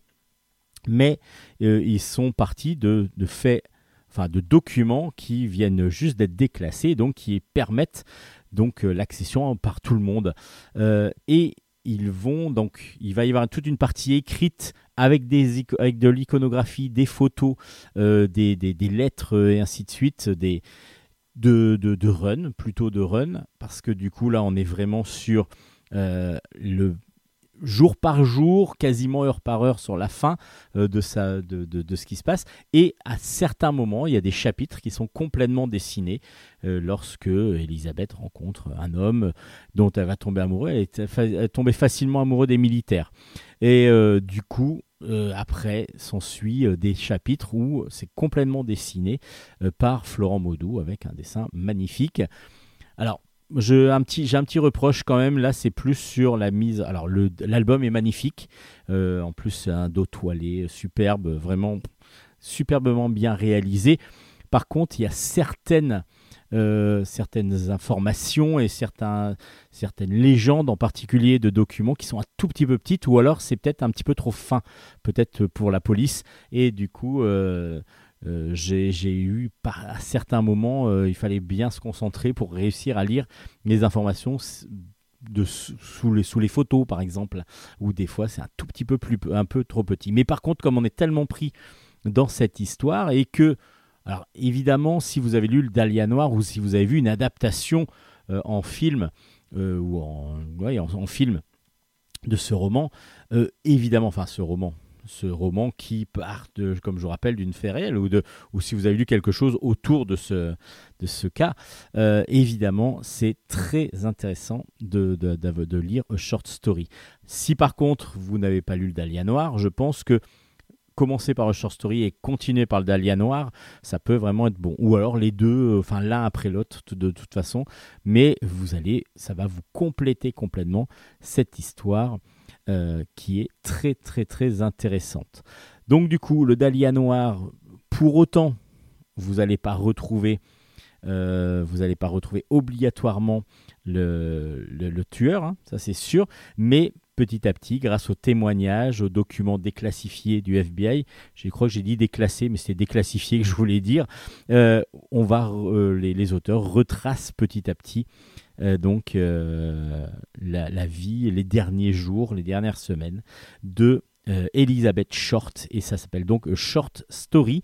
mais euh, ils sont partis de faits, enfin de documents qui viennent juste d'être déclassés, donc qui permettent donc euh, l'accession par tout le monde. Euh, et ils vont donc, il va y avoir toute une partie écrite avec, des, avec de l'iconographie, des photos, euh, des, des- des lettres et ainsi de suite, des, de, de, de run, plutôt de run, parce que du coup là on est vraiment sur le jour par jour, quasiment heure par heure sur la fin euh, de, de, de, ce qui se passe. Et à certains moments, il y a des chapitres qui sont complètement dessinés euh, lorsque Elisabeth rencontre un homme dont elle va tomber amoureuse. Elle est, tombée facilement amoureuse des militaires. Et euh, du coup, après, s'ensuit des chapitres où c'est complètement dessiné par Florent Maudou avec un dessin magnifique. Alors, je, un petit, j'ai un petit reproche quand même. Là, c'est plus sur la mise. Alors, l'album est magnifique. Euh, en plus, c'est un dos toilé, superbe, vraiment superbement bien réalisé. Par contre, il y a certaines euh, certaines informations et certains, certaines légendes en particulier de documents qui sont un tout petit peu petites ou alors c'est peut-être un petit peu trop fin, peut-être pour la police. Et du coup, euh, euh, j'ai eu à certains moments, euh, il fallait bien se concentrer pour réussir à lire les informations sous, les, photos par exemple, où des fois c'est un tout petit peu plus un peu trop petit. Mais par contre, comme on est tellement pris dans cette histoire et que alors évidemment, si vous avez lu le Dahlia Noir ou si vous avez vu une adaptation euh, en film ou en, en, film de ce roman, évidemment, enfin ce roman, ce roman qui part, de, comme je vous rappelle, d'une fait réelle ou, de, ou si vous avez lu quelque chose autour de ce, de ce cas, euh, évidemment, c'est très intéressant de, de, de- lire A Short Story. Si par contre vous n'avez pas lu le Dahlia Noir, je pense que commencer par A Short Story et continuer par le Dahlia Noir, ça peut vraiment être bon. Ou alors les deux, euh, enfin l'un après l'autre de, de toute façon, mais vous allez, ça va vous compléter complètement cette histoire euh, qui est très très très intéressante. Donc du coup, le Dahlia Noir, pour autant, vous n'allez pas retrouver, euh, vous n'allez pas retrouver obligatoirement le, le- tueur, hein, ça c'est sûr, mais petit à petit, grâce aux témoignages, aux documents déclassifiés du FBI, je crois que j'ai dit déclassé, mais c'est déclassifié que je voulais dire, euh, on va, les auteurs retracent petit à petit euh, donc euh, la, vie, les derniers jours, les dernières semaines de euh, Elizabeth Short, et ça s'appelle donc Short Story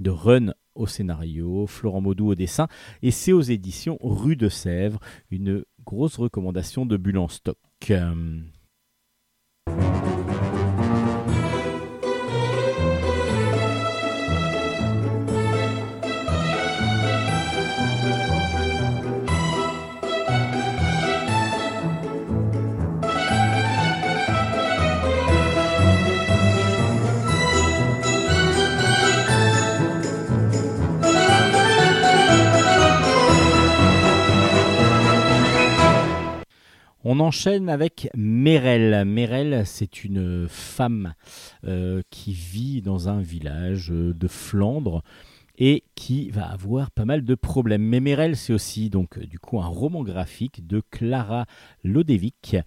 de Run au scénario, Florent Maudou au dessin, et c'est aux éditions Rue de Sèvres, une grosse recommandation de Bulle en stock. On enchaîne avec Merel. Merel, c'est une femme euh, qui vit dans un village euh, de Flandre et qui va avoir pas mal de problèmes. Mais Merel, c'est aussi donc euh, du coup un roman graphique de Clara Lodewijk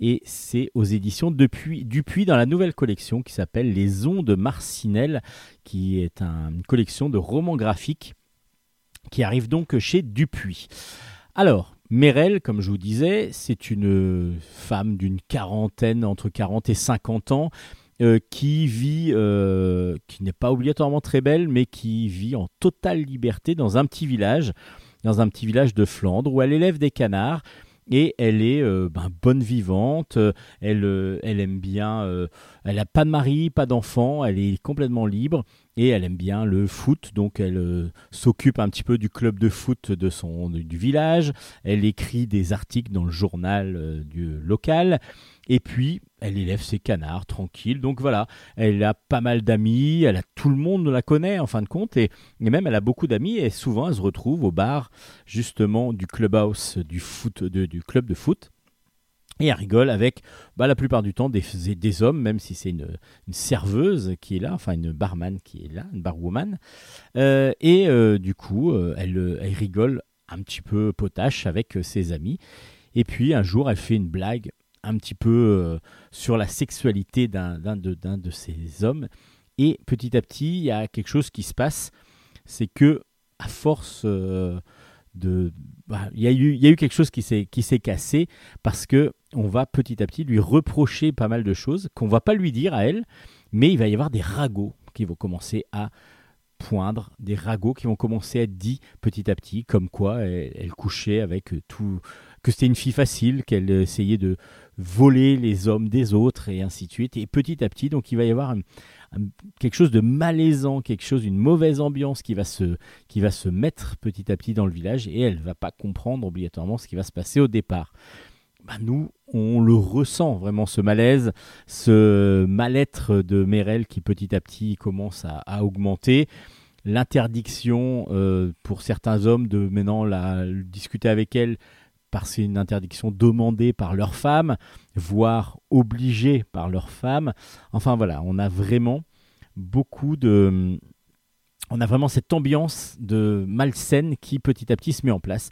et c'est aux éditions Dupuis, dans la nouvelle collection qui s'appelle Les Ondes Marcinelle, qui est un- une collection de romans graphiques qui arrive donc chez Dupuis. Alors, Merel, comme je vous disais, c'est une femme d'une quarantaine, entre 40 et 50 ans, euh, qui vit, euh, qui n'est pas obligatoirement très belle, mais qui vit en totale liberté dans un petit village, dans un petit village de Flandre, où elle élève des canards. Et elle est euh, ben, bonne vivante, euh, elle, euh, elle aime bien, euh, elle n'a pas de mari, pas d'enfant, elle est complètement libre et elle aime bien le foot, donc elle euh, s'occupe un petit peu du club de foot de son, du, village, elle écrit des articles dans le journal euh, du local, et puis elle élève ses canards tranquille. Donc voilà, elle a pas mal d'amis, elle a tout le monde la connaît en fin de compte, et, même elle a beaucoup d'amis, et souvent elle se retrouve au bar justement du clubhouse du foot, du club de foot. Et elle rigole avec bah, la plupart du temps des, hommes, même si c'est une, serveuse qui est là, enfin une barman qui est là, une barwoman. Euh, et euh, du coup, euh, elle, elle rigole un petit peu potache avec ses amis. Et puis un jour, elle fait une blague un petit peu sur la sexualité d'un de, de ces hommes. Et petit à petit, il y a quelque chose qui se passe, c'est que à force de, bah, il y eu, il y a eu quelque chose qui s'est cassé parce que on va petit à petit lui reprocher pas mal de choses qu'on va pas lui dire à elle, mais il va y avoir des ragots qui vont commencer à poindre, des ragots qui vont commencer à être dits petit à petit, comme quoi elle, couchait avec tout, que c'était une fille facile, qu'elle essayait de voler les hommes des autres et ainsi de suite. Et petit à petit, donc il va y avoir quelque chose de malaisant, quelque chose, une mauvaise ambiance qui va se, qui va se mettre petit à petit dans le village et elle va pas comprendre obligatoirement ce qui va se passer au départ. Bah, nous, on le ressent vraiment ce malaise, ce mal-être de Merel qui petit à petit commence à, augmenter. L'interdiction euh, pour certains hommes de maintenant la, discuter avec elle parce c'est une interdiction demandée par leur femme, voire obligée par leur femme. Enfin voilà, on a vraiment beaucoup de on a vraiment cette ambiance de malsaine qui petit à petit se met en place.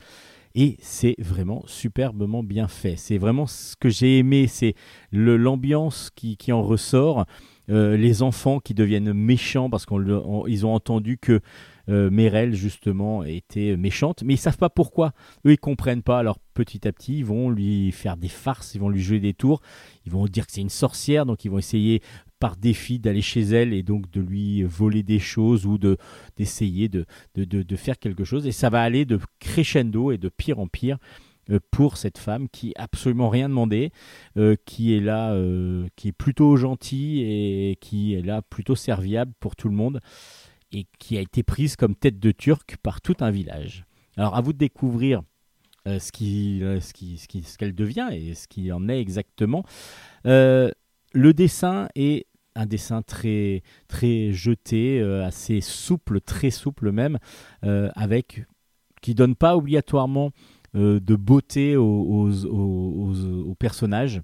Et c'est vraiment superbement bien fait. C'est vraiment ce que j'ai aimé, c'est l'ambiance qui, qui en ressort. Euh, les enfants qui deviennent méchants parce qu'ils ont entendu que euh, Merel justement était méchante, mais ils savent pas pourquoi. Eux ils comprennent pas. Alors petit à petit ils vont lui faire des farces, ils vont lui jouer des tours, ils vont dire que c'est une sorcière, donc ils vont essayer par défi d'aller chez elle et donc de lui voler des choses ou de d'essayer de, de, de- de faire quelque chose. Et ça va aller de crescendo et de pire en pire euh, pour cette femme qui a absolument rien demandé, euh, qui est là, euh, qui est plutôt gentille et qui est là plutôt serviable pour tout le monde et qui a été prise comme tête de turc par tout un village. Alors à vous de découvrir euh, ce qui, euh, ce qui, qui- qu'elle devient et ce qu'il en est exactement. Euh, le dessin est un dessin très très jeté, assez souple, très souple même, avec qui donne pas obligatoirement de beauté aux, personnages.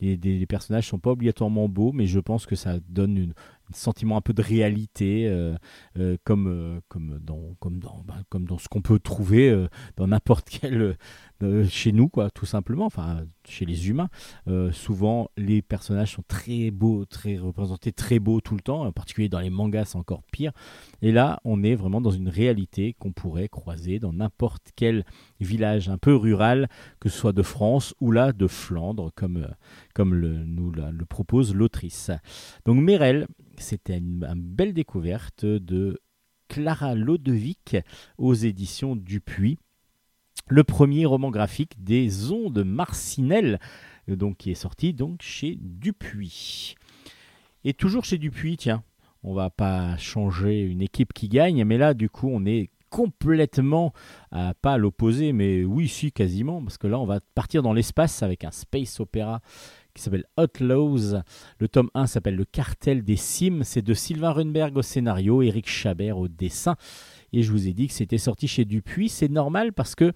Les, les personnages sont pas obligatoirement beaux, mais je pense que ça donne une- un sentiment un peu de réalité, euh, euh, comme, euh, comme, dans, bah, comme dans ce qu'on peut trouver dans n'importe quel. Euh, chez nous, quoi, tout simplement, enfin, chez les humains. Euh, souvent, les personnages sont très beaux, très représentés, très beaux tout le temps, en particulier dans les mangas, c'est encore pire. Et là, on est vraiment dans une réalité qu'on pourrait croiser dans n'importe quel village un peu rural, que ce soit de France ou là de Flandre, comme, euh, comme le, nous le propose l'autrice. Donc Merel, c'était une, une belle découverte de Clara Lodevic aux éditions Dupuis. Le premier roman graphique des ondes Marcinelle, euh, donc qui est sorti donc chez Dupuis. Et toujours chez Dupuis, tiens, on va pas changer une équipe qui gagne, mais là du coup on est complètement pas à l'opposé, mais oui, si quasiment, parce que là on va partir dans l'espace avec un space opéra qui s'appelle Outlaws. Le tome 1 s'appelle Le cartel des cimes. C'est de Sylvain Runberg au scénario, Eric Chabert au dessin. Et je vous ai dit que c'était sorti chez Dupuis. C'est normal parce que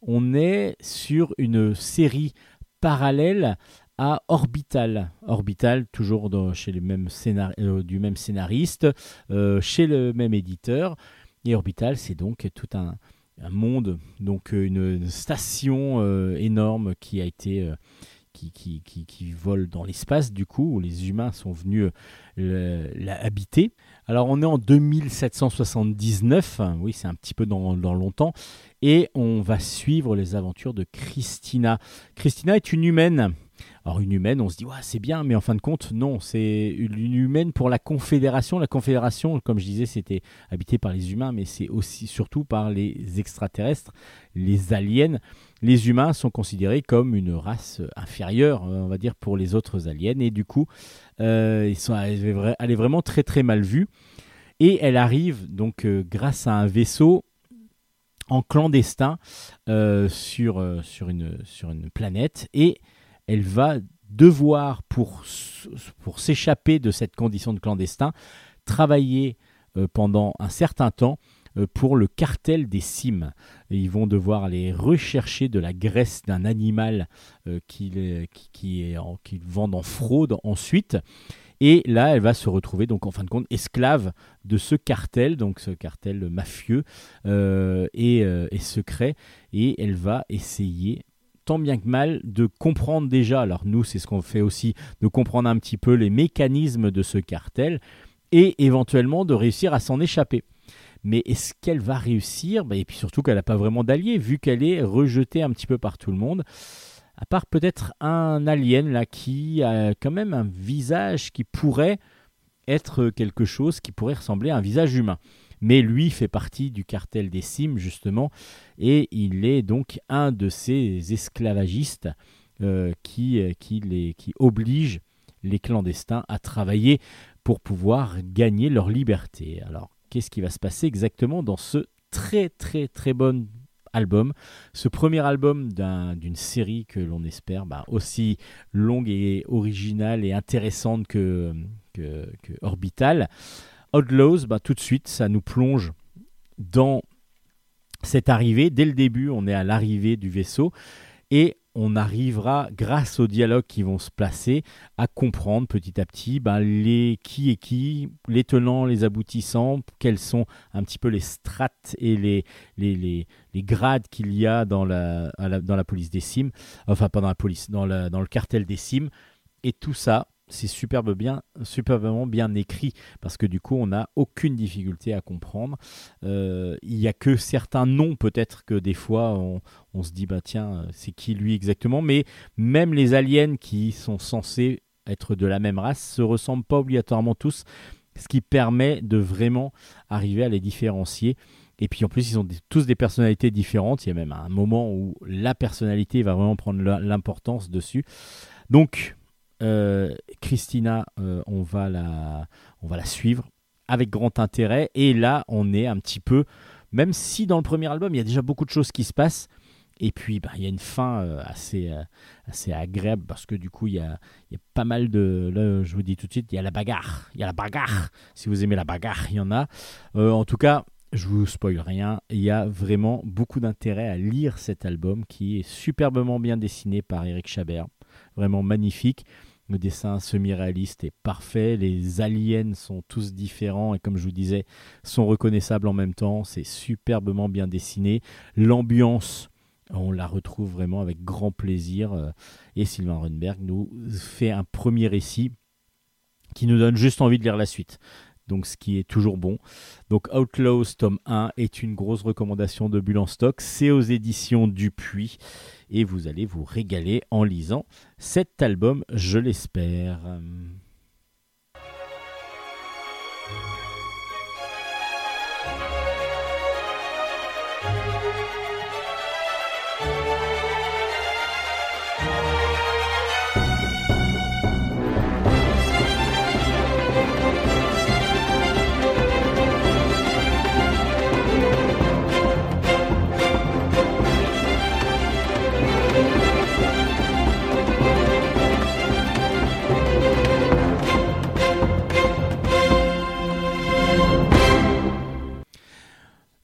on est sur une série parallèle à Orbital. Orbital, toujours chez scénar- euh, du même scénariste, euh, chez le même éditeur. Et Orbital, c'est donc tout un, monde, donc euh, une, station énorme qui a été qui, qui, qui, qui vole dans l'espace, du coup, où les humains sont venus euh, le- la habiter. Alors, on est en 2779, hein, oui, c'est un petit peu dans, dans longtemps, et on va suivre les aventures de Christina. Christina est une humaine. Alors, une humaine, on se dit, c'est bien, mais en fin de compte, non, c'est une humaine pour la Confédération. La Confédération, comme je disais, c'était habité par les humains, mais c'est aussi surtout par les extraterrestres, les aliens les humains sont considérés comme une race inférieure, euh, on va dire, pour les autres aliens. Et du coup, euh, elle, est vraiment très très mal vue. Et elle arrive donc euh, grâce à un vaisseau en clandestin euh, sur, une, planète. Et elle va devoir, pour, s'échapper de cette condition de clandestin, travailler pendant un certain temps pour le cartel des cimes. Ils vont devoir aller rechercher de la graisse d'un animal euh, qu'ils vendent en fraude ensuite. Et là, elle va se retrouver, donc en fin de compte, esclave de ce cartel, donc ce cartel mafieux euh, euh, et secret. Et elle va essayer, tant bien que mal, de comprendre déjà, alors nous, c'est ce qu'on fait aussi, de comprendre un petit peu les mécanismes de ce cartel et éventuellement de réussir à s'en échapper. Mais est-ce qu'elle va réussir? Bah, Et puis surtout qu'elle n'a pas vraiment d'alliés, vu qu'elle est rejetée un petit peu par tout le monde. À part peut-être un alien là qui a quand même un visage qui pourrait être quelque chose qui pourrait ressembler à un visage humain. Mais lui fait partie du cartel des cimes justement, et il est donc un de ces esclavagistes euh, qui, euh, qui, les, qui obligent les clandestins à travailler pour pouvoir gagner leur liberté. Alors, qu'est-ce qui va se passer exactement dans ce très très très bon album Ce premier album d'un- d'une série que l'on espère bah, aussi longue et originale et intéressante que, que, que Orbital. Outlaws, bah, tout de suite, ça nous plonge dans cette arrivée. Dès le début, on est à l'arrivée du vaisseau et on arrivera, grâce aux dialogues qui vont se placer, à comprendre petit à petit ben, les qui est qui, les tenants, les aboutissants, quelles sont un petit peu les strates et les, les, les, grades qu'il y a dans la- dans la police des cimes, enfin pas dans la police, dans, la, dans le cartel des cimes. Et tout ça, c'est superbe bien, superbement bien écrit parce que du coup, on n'a aucune difficulté à comprendre. Euh, il n'y a que certains noms, peut-être que des fois, on, se dit, bah tiens, euh, c'est qui lui exactement? Mais même les aliens qui sont censés être de la même race se ressemblent pas obligatoirement tous, ce qui permet de vraiment arriver à les différencier. Et puis en plus, ils ont tous des personnalités différentes. Il y a même un moment où la personnalité va vraiment prendre l'importance dessus. Donc, euh, Christina, euh, on, va la, on va la suivre avec grand intérêt. Et là, on est un petit peu, même si dans le premier album, il y a déjà beaucoup de choses qui se passent. Et puis, bah, il y a une fin euh, assez, assez agréable parce que du coup, il y a, il y a pas mal de. Là, je vous dis tout de suite, il y a la bagarre. Il y a la bagarre. Si vous aimez la bagarre, il y en a. En tout cas, je vous spoil rien. Il y a vraiment beaucoup d'intérêt à lire cet album qui est superbement bien dessiné par Eric Chabert. Vraiment magnifique. Le dessin semi-réaliste est parfait. Les aliens sont tous différents et, comme je vous disais, sont reconnaissables en même temps. C'est superbement bien dessiné. L'ambiance, on la retrouve vraiment avec grand plaisir. euh, Et Sylvain Runberg nous fait un premier récit qui nous donne juste envie de lire la suite. Donc, ce qui est toujours bon. Donc, Outlaws, tome 1 est une grosse recommandation de Bulle en stock. C'est aux éditions Dupuis. Et vous allez vous régaler en lisant cet album, je l'espère.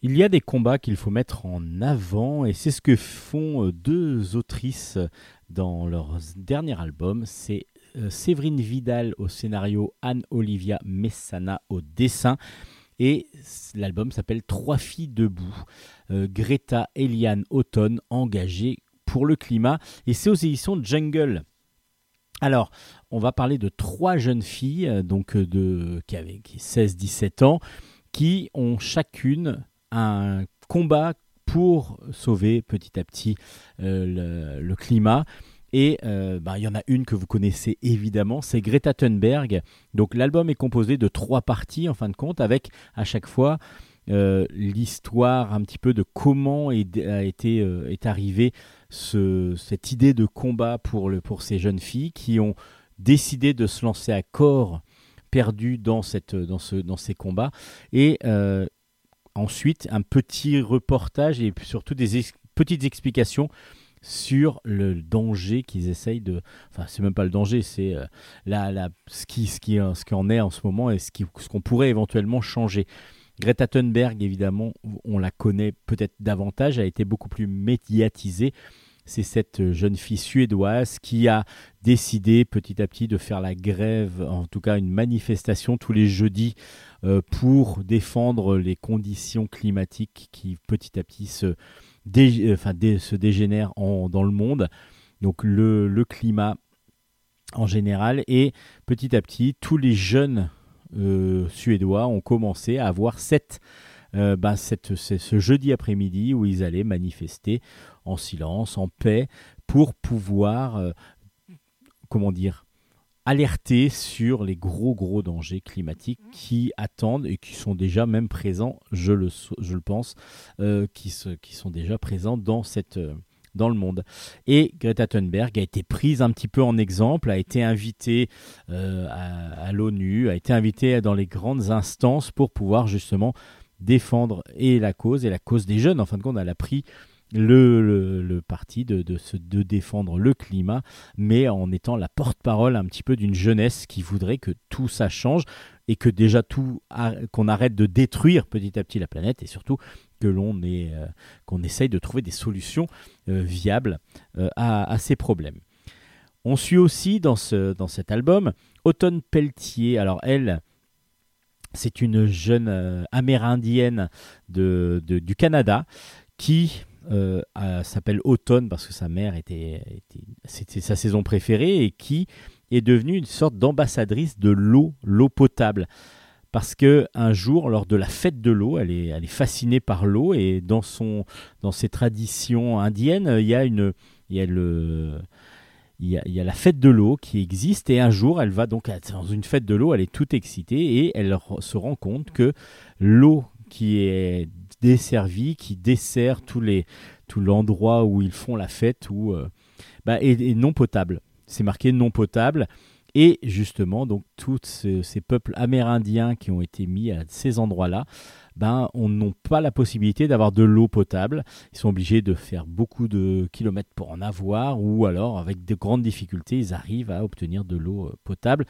Il y a des combats qu'il faut mettre en avant et c'est ce que font euh, deux autrices dans leur dernier album. C'est euh, Séverine Vidal au scénario, Anne-Olivia Messana au dessin. Et l'album s'appelle Trois filles debout. Euh, Greta, Eliane, Automne engagées pour le climat. Et c'est aux éditions Jungle. Alors, on va parler de trois jeunes filles, donc de, qui avaient qui 16-17 ans, qui ont chacune un combat pour sauver petit à petit euh, le, climat. Et euh, bah, il y en a une que vous connaissez évidemment, c'est Greta Thunberg. Donc l'album est composé de trois parties en fin de compte, avec à chaque fois euh, l'histoire un petit peu de comment est, a été, euh, est arrivée ce- cette idée de combat pour, le, pour ces jeunes filles qui ont décidé de se lancer à corps perdu dans, cette, dans, ce, dans ces combats. Et ensuite, un petit reportage et surtout des petites explications sur le danger qu'ils essayent de... Enfin, c'est même pas le danger, c'est euh, la, ce, qui, ce, qui, ce en est en ce moment et ce qui- ce qu'on pourrait éventuellement changer. Greta Thunberg, évidemment, on la connaît peut-être davantage, a été beaucoup plus médiatisée. C'est cette jeune fille suédoise qui a décidé petit à petit de faire la grève, en tout cas une manifestation tous les jeudis euh, pour défendre les conditions climatiques qui petit à petit se, euh, dégénèrent en- dans le monde. Donc le, le climat en général et petit à petit tous les jeunes euh, suédois ont commencé à avoir cette, euh, bah, cette, ce, jeudi après-midi où ils allaient manifester en silence, en paix, pour pouvoir, euh, comment dire, alerter sur les gros gros dangers climatiques qui attendent et qui sont déjà même présents, je le, je le pense, euh, qui, se- qui sont déjà présents dans cette... euh, dans le monde. Et Greta Thunberg a été prise un petit peu en exemple, a été invitée euh, à, à l'ONU, a été invitée dans les grandes instances pour pouvoir justement défendre et la cause et la cause des jeunes. En fin de compte, elle a pris le, parti de, défendre le climat, mais en étant la porte-parole un petit peu d'une jeunesse qui voudrait que tout ça change et que déjà tout qu'on arrête de détruire petit à petit la planète et surtout que l'on euh, qu'on essaye de trouver des solutions euh, viables euh, à, ces problèmes. On suit aussi dans cet album Automne Pelletier. Alors elle, c'est une jeune euh, amérindienne du Canada qui euh, s'appelle Automne parce que sa mère était, sa saison préférée et qui est devenue une sorte d'ambassadrice de l'eau, l'eau potable. Parce que un jour, lors de la fête de l'eau, elle est, elle est fascinée par l'eau et dans son, dans ses traditions indiennes, il y a une, il y a le, il y a, la fête de l'eau qui existe et un jour, elle va donc dans une fête de l'eau, elle est toute excitée et elle se rend compte que l'eau qui est desservie, qui dessert tous les, tout l'endroit où ils font la fête, où, euh, bah, est, non potable. C'est marqué non potable. Et justement, donc tous ce- ces peuples amérindiens qui ont été mis à ces endroits-là, ben, on n'ont pas la possibilité d'avoir de l'eau potable. Ils sont obligés de faire beaucoup de kilomètres pour en avoir, ou alors avec de grandes difficultés, ils arrivent à obtenir de l'eau euh, potable.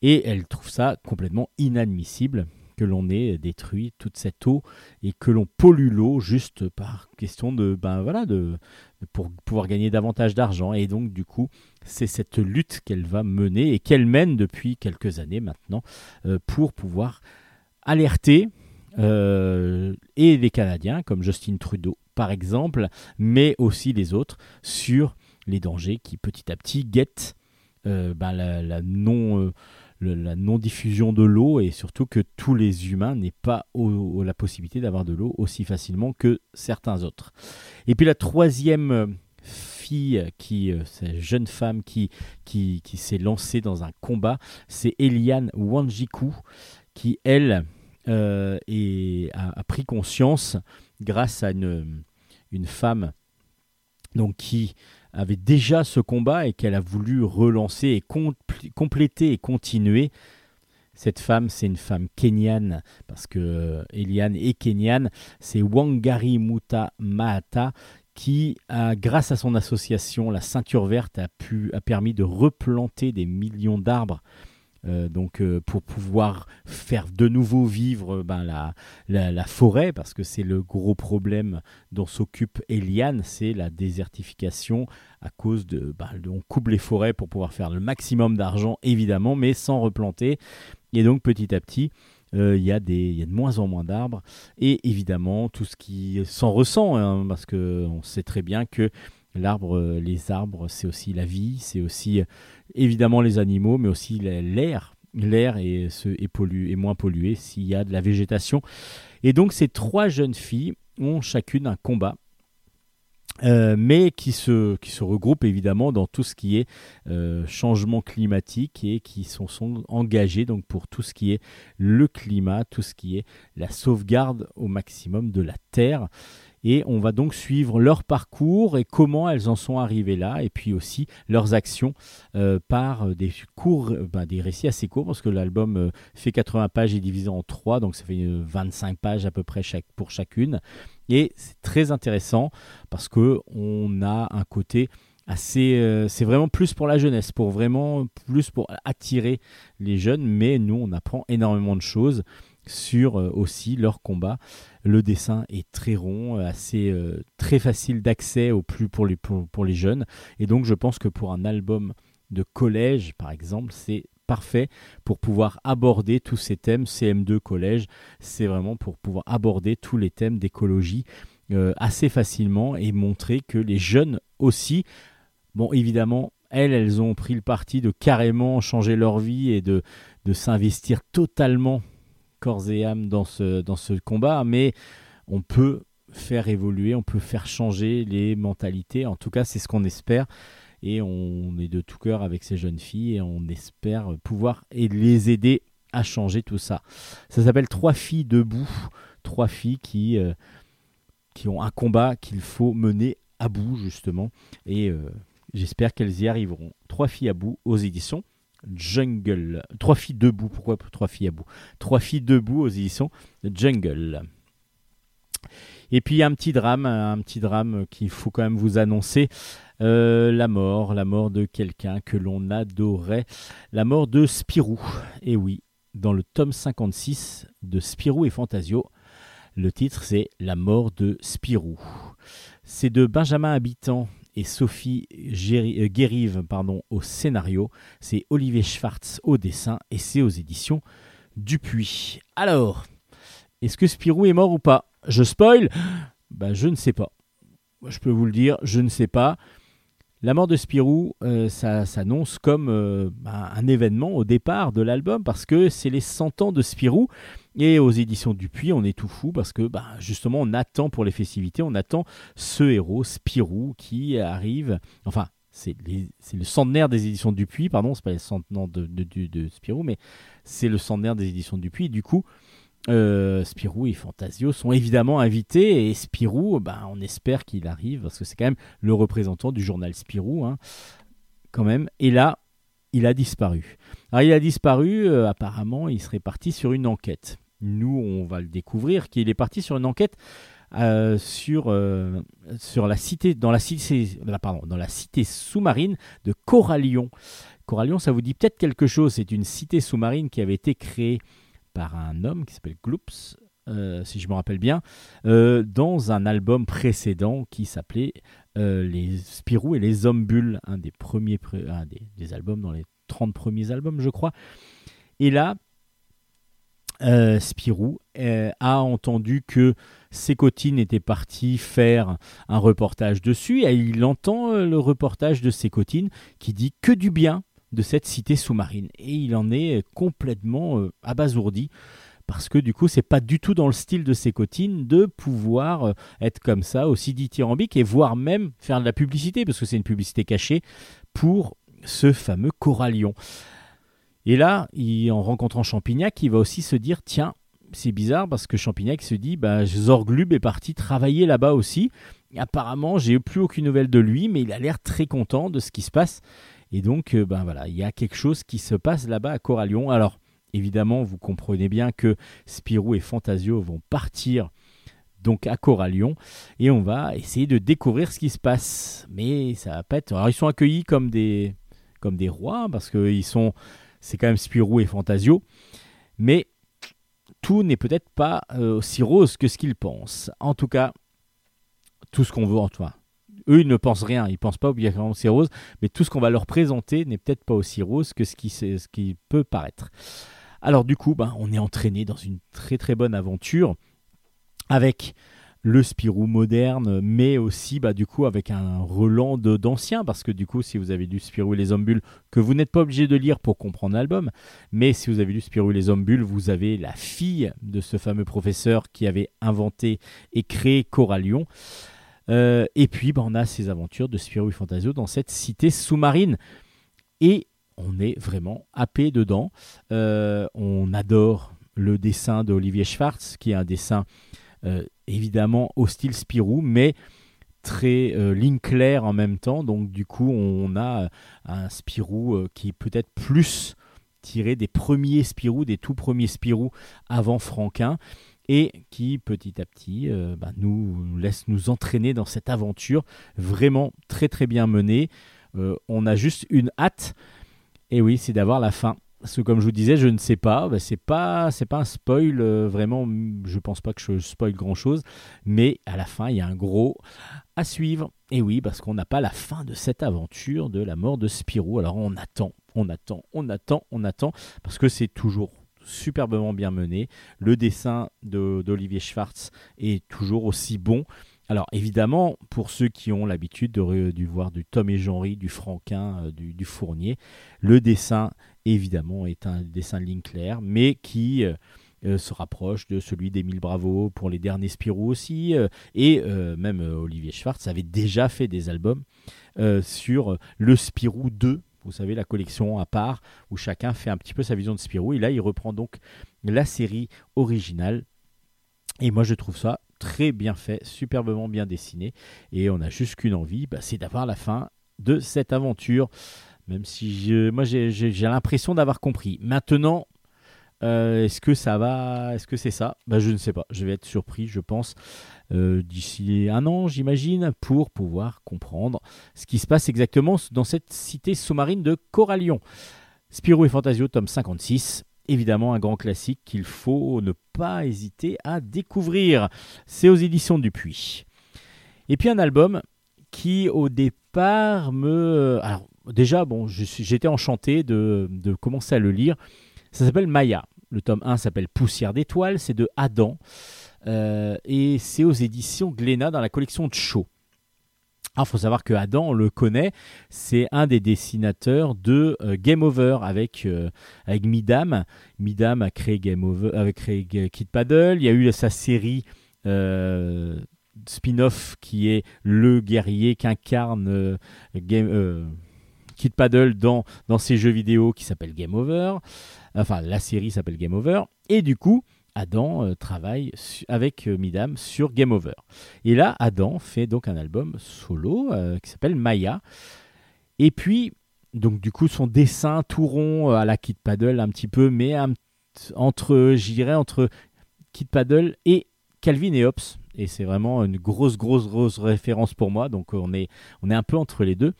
Et elle trouve ça complètement inadmissible que l'on ait détruit toute cette eau et que l'on pollue l'eau juste par question de ben voilà de, pour pouvoir gagner davantage d'argent et donc du coup c'est cette lutte qu'elle va mener et qu'elle mène depuis quelques années maintenant euh, pour pouvoir alerter euh, et les Canadiens comme Justin Trudeau par exemple, mais aussi les autres sur les dangers qui petit à petit guettent euh, ben, la, non euh, la non-diffusion de l'eau et surtout que tous les humains n'aient pas la possibilité d'avoir de l'eau aussi facilement que certains autres. Et puis la troisième fille, qui, cette jeune femme qui, qui, qui s'est lancée dans un combat, c'est Eliane Wanjiku, qui elle euh, est- a, pris conscience grâce à une, une femme donc, qui avait déjà ce combat et qu'elle a voulu relancer et compl- compléter et continuer. Cette femme, c'est une femme kenyane, parce que euh, Eliane est kenyane. C'est Wangari Muta Mahata qui, grâce à son association, la Ceinture Verte, a, pu, a permis de replanter des millions d'arbres. Euh, donc euh, pour pouvoir faire de nouveau vivre euh, ben, la, forêt, parce que c'est le gros problème dont s'occupe Eliane, c'est la désertification à cause de, de- on coupe les forêts pour pouvoir faire le maximum d'argent évidemment, mais sans replanter. Et donc petit à petit, il y, a de moins en moins d'arbres et évidemment tout ce qui s'en ressent, hein, parce que on sait très bien que l'arbre, euh, les arbres, c'est aussi la vie, c'est aussi euh, évidemment les animaux, mais aussi la- l'air. L'air est, moins pollué s'il y a de la végétation. Et donc ces trois jeunes filles ont chacune un combat euh, mais qui se, regroupent évidemment dans tout ce qui est changement climatique et qui sont, sont engagés pour tout ce qui est le climat, tout ce qui est la sauvegarde au maximum de la Terre. Et on va donc suivre leur parcours et comment elles en sont arrivées là, et puis aussi leurs actions euh, par des courts, euh, ben, des récits assez courts, parce que l'album euh, fait 80 pages et divisé en trois, donc ça fait euh, 25 pages à peu près pour chacune. Et c'est très intéressant parce que on a un côté assez, euh, c'est vraiment plus pour la jeunesse, pour vraiment plus pour attirer les jeunes, mais nous on apprend énormément de choses sur euh, aussi leur combat. Le dessin est très rond, euh, assez euh, très facile d'accès au plus pour les pour, les jeunes, et donc je pense que pour un album de collège par exemple, c'est parfait pour pouvoir aborder tous ces thèmes. CM2 collège c'est vraiment pour pouvoir aborder tous les thèmes d'écologie euh, assez facilement et montrer que les jeunes aussi, bon évidemment, elles, elles ont pris le parti de carrément changer leur vie et de, de s'investir totalement corps et âme dans ce, dans ce combat, mais on peut faire évoluer, on peut faire changer les mentalités, en tout cas c'est ce qu'on espère. Et on est de tout cœur avec ces jeunes filles et on espère pouvoir les aider à changer tout ça. Ça s'appelle Trois filles debout, trois filles qui, euh, qui ont un combat qu'il faut mener à bout justement. Et euh, j'espère qu'elles y arriveront. Trois filles à bout aux éditions Jungle. Trois filles debout, pourquoi trois filles à bout? Trois filles debout aux éditions Jungle. Et puis un petit drame, un petit drame qu'il faut quand même vous annoncer. Euh, la mort, la mort de quelqu'un que l'on adorait, la mort de Spirou. Et oui, dans le tome 56 de Spirou et Fantasio, Le titre, c'est La mort de Spirou. C'est de Benjamin Habitant et Sophie euh, Guérive au scénario. C'est Olivier Schwartz au dessin et c'est aux éditions Dupuis. Alors, est-ce que Spirou est mort ou pas? Je spoil? Ben, Je ne sais pas. Je peux vous le dire, je ne sais pas. La mort de Spirou, euh, ça s'annonce comme euh, ben, un événement au départ de l'album parce que c'est les 100 ans de Spirou. Et aux éditions Dupuis, on est tout fou parce que ben, justement, on attend pour les festivités, on attend ce héros, Spirou, qui arrive. Enfin, c'est le centenaire des éditions Dupuis, pardon, c'est pas le centenaire de- de Spirou, mais c'est le centenaire des éditions Dupuis. Du coup, euh, Spirou et Fantasio sont évidemment invités et Spirou, ben, on espère qu'il arrive parce que c'est quand même le représentant du journal Spirou, hein, quand même. Et là, il a disparu. Alors, il a disparu, euh, apparemment, il serait parti sur une enquête. Nous, on va le découvrir qu'il est parti sur une enquête euh, sur, la cité, dans la cité, dans la cité sous-marine de Corallion. Corallion, ça vous dit peut-être quelque chose. C'est une cité sous-marine qui avait été créée par un homme qui s'appelle Gloops, euh, si je me rappelle bien, euh, dans un album précédent qui s'appelait euh, Les Spirou et les Hommes-Bulles, un des premiers des, des albums, dans les 30 premiers albums, je crois. Et là, Spirou a entendu que Sécotine était parti faire un reportage dessus, et il entend le reportage de Sécotine qui dit que du bien de cette cité sous-marine. Et il en est complètement euh, abasourdi parce que du coup, c'est pas du tout dans le style de Sécotine de pouvoir euh, être comme ça, aussi dithyrambique, et voire même faire de la publicité, parce que c'est une publicité cachée, pour ce fameux Corallion. Et là, en rencontrant Champignac, il va aussi se dire tiens, c'est bizarre parce que Champignac se dit bah, Zorglub est parti travailler là-bas aussi. Apparemment, j'ai plus aucune nouvelle de lui, mais il a l'air très content de ce qui se passe. Et donc, euh, ben voilà, il y a quelque chose qui se passe là-bas à Corallion. Alors, évidemment, vous comprenez bien que Spirou et Fantasio vont partir donc à Corallion et on va essayer de découvrir ce qui se passe. Mais ça va pas être. Alors, ils sont accueillis comme des comme des rois parce que ils sont, c'est quand même Spirou et Fantasio, mais tout n'est peut-être pas euh, aussi rose que ce qu'ils pensent. En tout cas, tout ce qu'on veut, en toi. Eux, ils ne pensent rien, ils pensent pas obligatoirement que c'est rose, mais tout ce qu'on va leur présenter n'est peut-être pas aussi rose que ce qui, peut paraître. Alors du coup, ben, on est entraîné dans une très très bonne aventure avec le Spirou moderne, mais aussi bah, du coup avec un relan d'anciens, parce que du coup, si vous avez lu Spirou et les Hommes-Bulles, que vous n'êtes pas obligé de lire pour comprendre l'album, mais si vous avez lu Spirou et les Hommes-Bulles, vous avez la fille de ce fameux professeur qui avait inventé et créé Corallion. Euh, et puis, bah, on a ces aventures de Spirou et Fantasio dans cette cité sous-marine. Et on est vraiment happé dedans. Euh, on adore le dessin d'Olivier Schwartz, qui est un dessin euh, évidemment au style Spirou, mais très euh, ligne en même temps. Donc du coup, on a un Spirou qui est peut-être plus tiré des premiers Spirou, des tout premiers Spirou avant Franquin, et qui petit à petit bah, nous, laisse nous entraîner dans cette aventure vraiment très très bien menée. Euh, on a juste une hâte, et oui, c'est d'avoir la fin. Parce que comme je vous disais, je ne sais pas, bah, c'est pas pas un spoil euh, vraiment, je pense pas que je spoil grand chose, mais à la fin, il y a un gros à suivre. Et oui, parce qu'on n'a pas la fin de cette aventure de la mort de Spirou. Alors on attend, on attend, on attend, on attend, parce que c'est toujours superbement bien mené. Le dessin de- d'Olivier Schwartz est toujours aussi bon. Alors évidemment, pour ceux qui ont l'habitude de, voir du Tom et Jean-Ry, du Franquin, euh, du, Fournier, le dessin évidemment est un dessin de ligne claire, mais qui euh, euh, se rapproche de celui d'Émile Bravo pour les derniers Spirou aussi, et même Olivier Schwartz avait déjà fait des albums sur le Spirou 2, vous savez, la collection à part, où chacun fait un petit peu sa vision de Spirou, et là il reprend donc la série originale, et moi je trouve ça très bien fait, superbement bien dessiné, et on a juste qu'une envie, bah, c'est d'avoir la fin de cette aventure. Même si moi j'ai- l'impression d'avoir compris. Maintenant, euh, est-ce que ça va Est-ce que c'est ça? Bah, Je ne sais pas. Je vais être surpris, je pense, d'ici un an, j'imagine, pour pouvoir comprendre ce qui se passe exactement dans cette cité sous-marine de Corallion. Spirou et Fantasio, tome 56. évidemment un grand classique qu'il faut ne pas hésiter à découvrir. C'est aux éditions Dupuis. Et puis un album qui au départ me... Alors déjà, bon, j'étais enchanté de, de commencer à le lire. Ça s'appelle Maya. Le tome 1 s'appelle Poussière d'étoiles, c'est de Adam. Euh, et c'est aux éditions Glénat dans la collection de Shaw. Il faut savoir que Adam, on le connaît, c'est un des dessinateurs de euh, Game Over avec, euh, avec Midam. Midam a créé Game Over, Kid Paddle. Il y a eu sa série spin-off qui est le guerrier qu'incarne Kid Paddle dans, dans ses jeux vidéo qui s'appelle Game Over. Enfin, la série s'appelle Game Over. Et du coup, Adam euh, travaille avec euh, Midam sur Game Over. Et là, Adam fait donc un album solo euh, qui s'appelle Maya. Et puis, donc du coup, son dessin tout rond à la Kid Paddle un petit peu, mais entre, je entre Kid Paddle et Calvin et Hobbes. Et c'est vraiment une grosse, grosse, grosse référence pour moi. Donc on est, on est un peu entre les deux.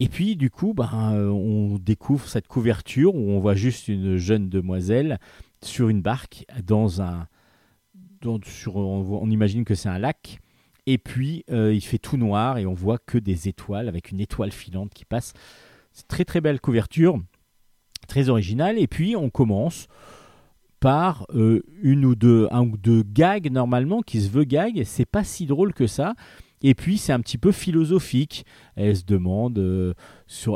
Et puis, du coup, ben, on découvre cette couverture où on voit juste une jeune demoiselle sur une barque dans un. dans- sur, on, imagine que c'est un lac. Et puis, euh, il fait tout noir et on voit que des étoiles avec une étoile filante qui passe. C'est très très belle couverture, très originale. Et puis, on commence par euh, une ou deux, un ou deux gags normalement qui se veut gag. C'est pas si drôle que ça. Et puis c'est un petit peu philosophique. Elle se demande, euh,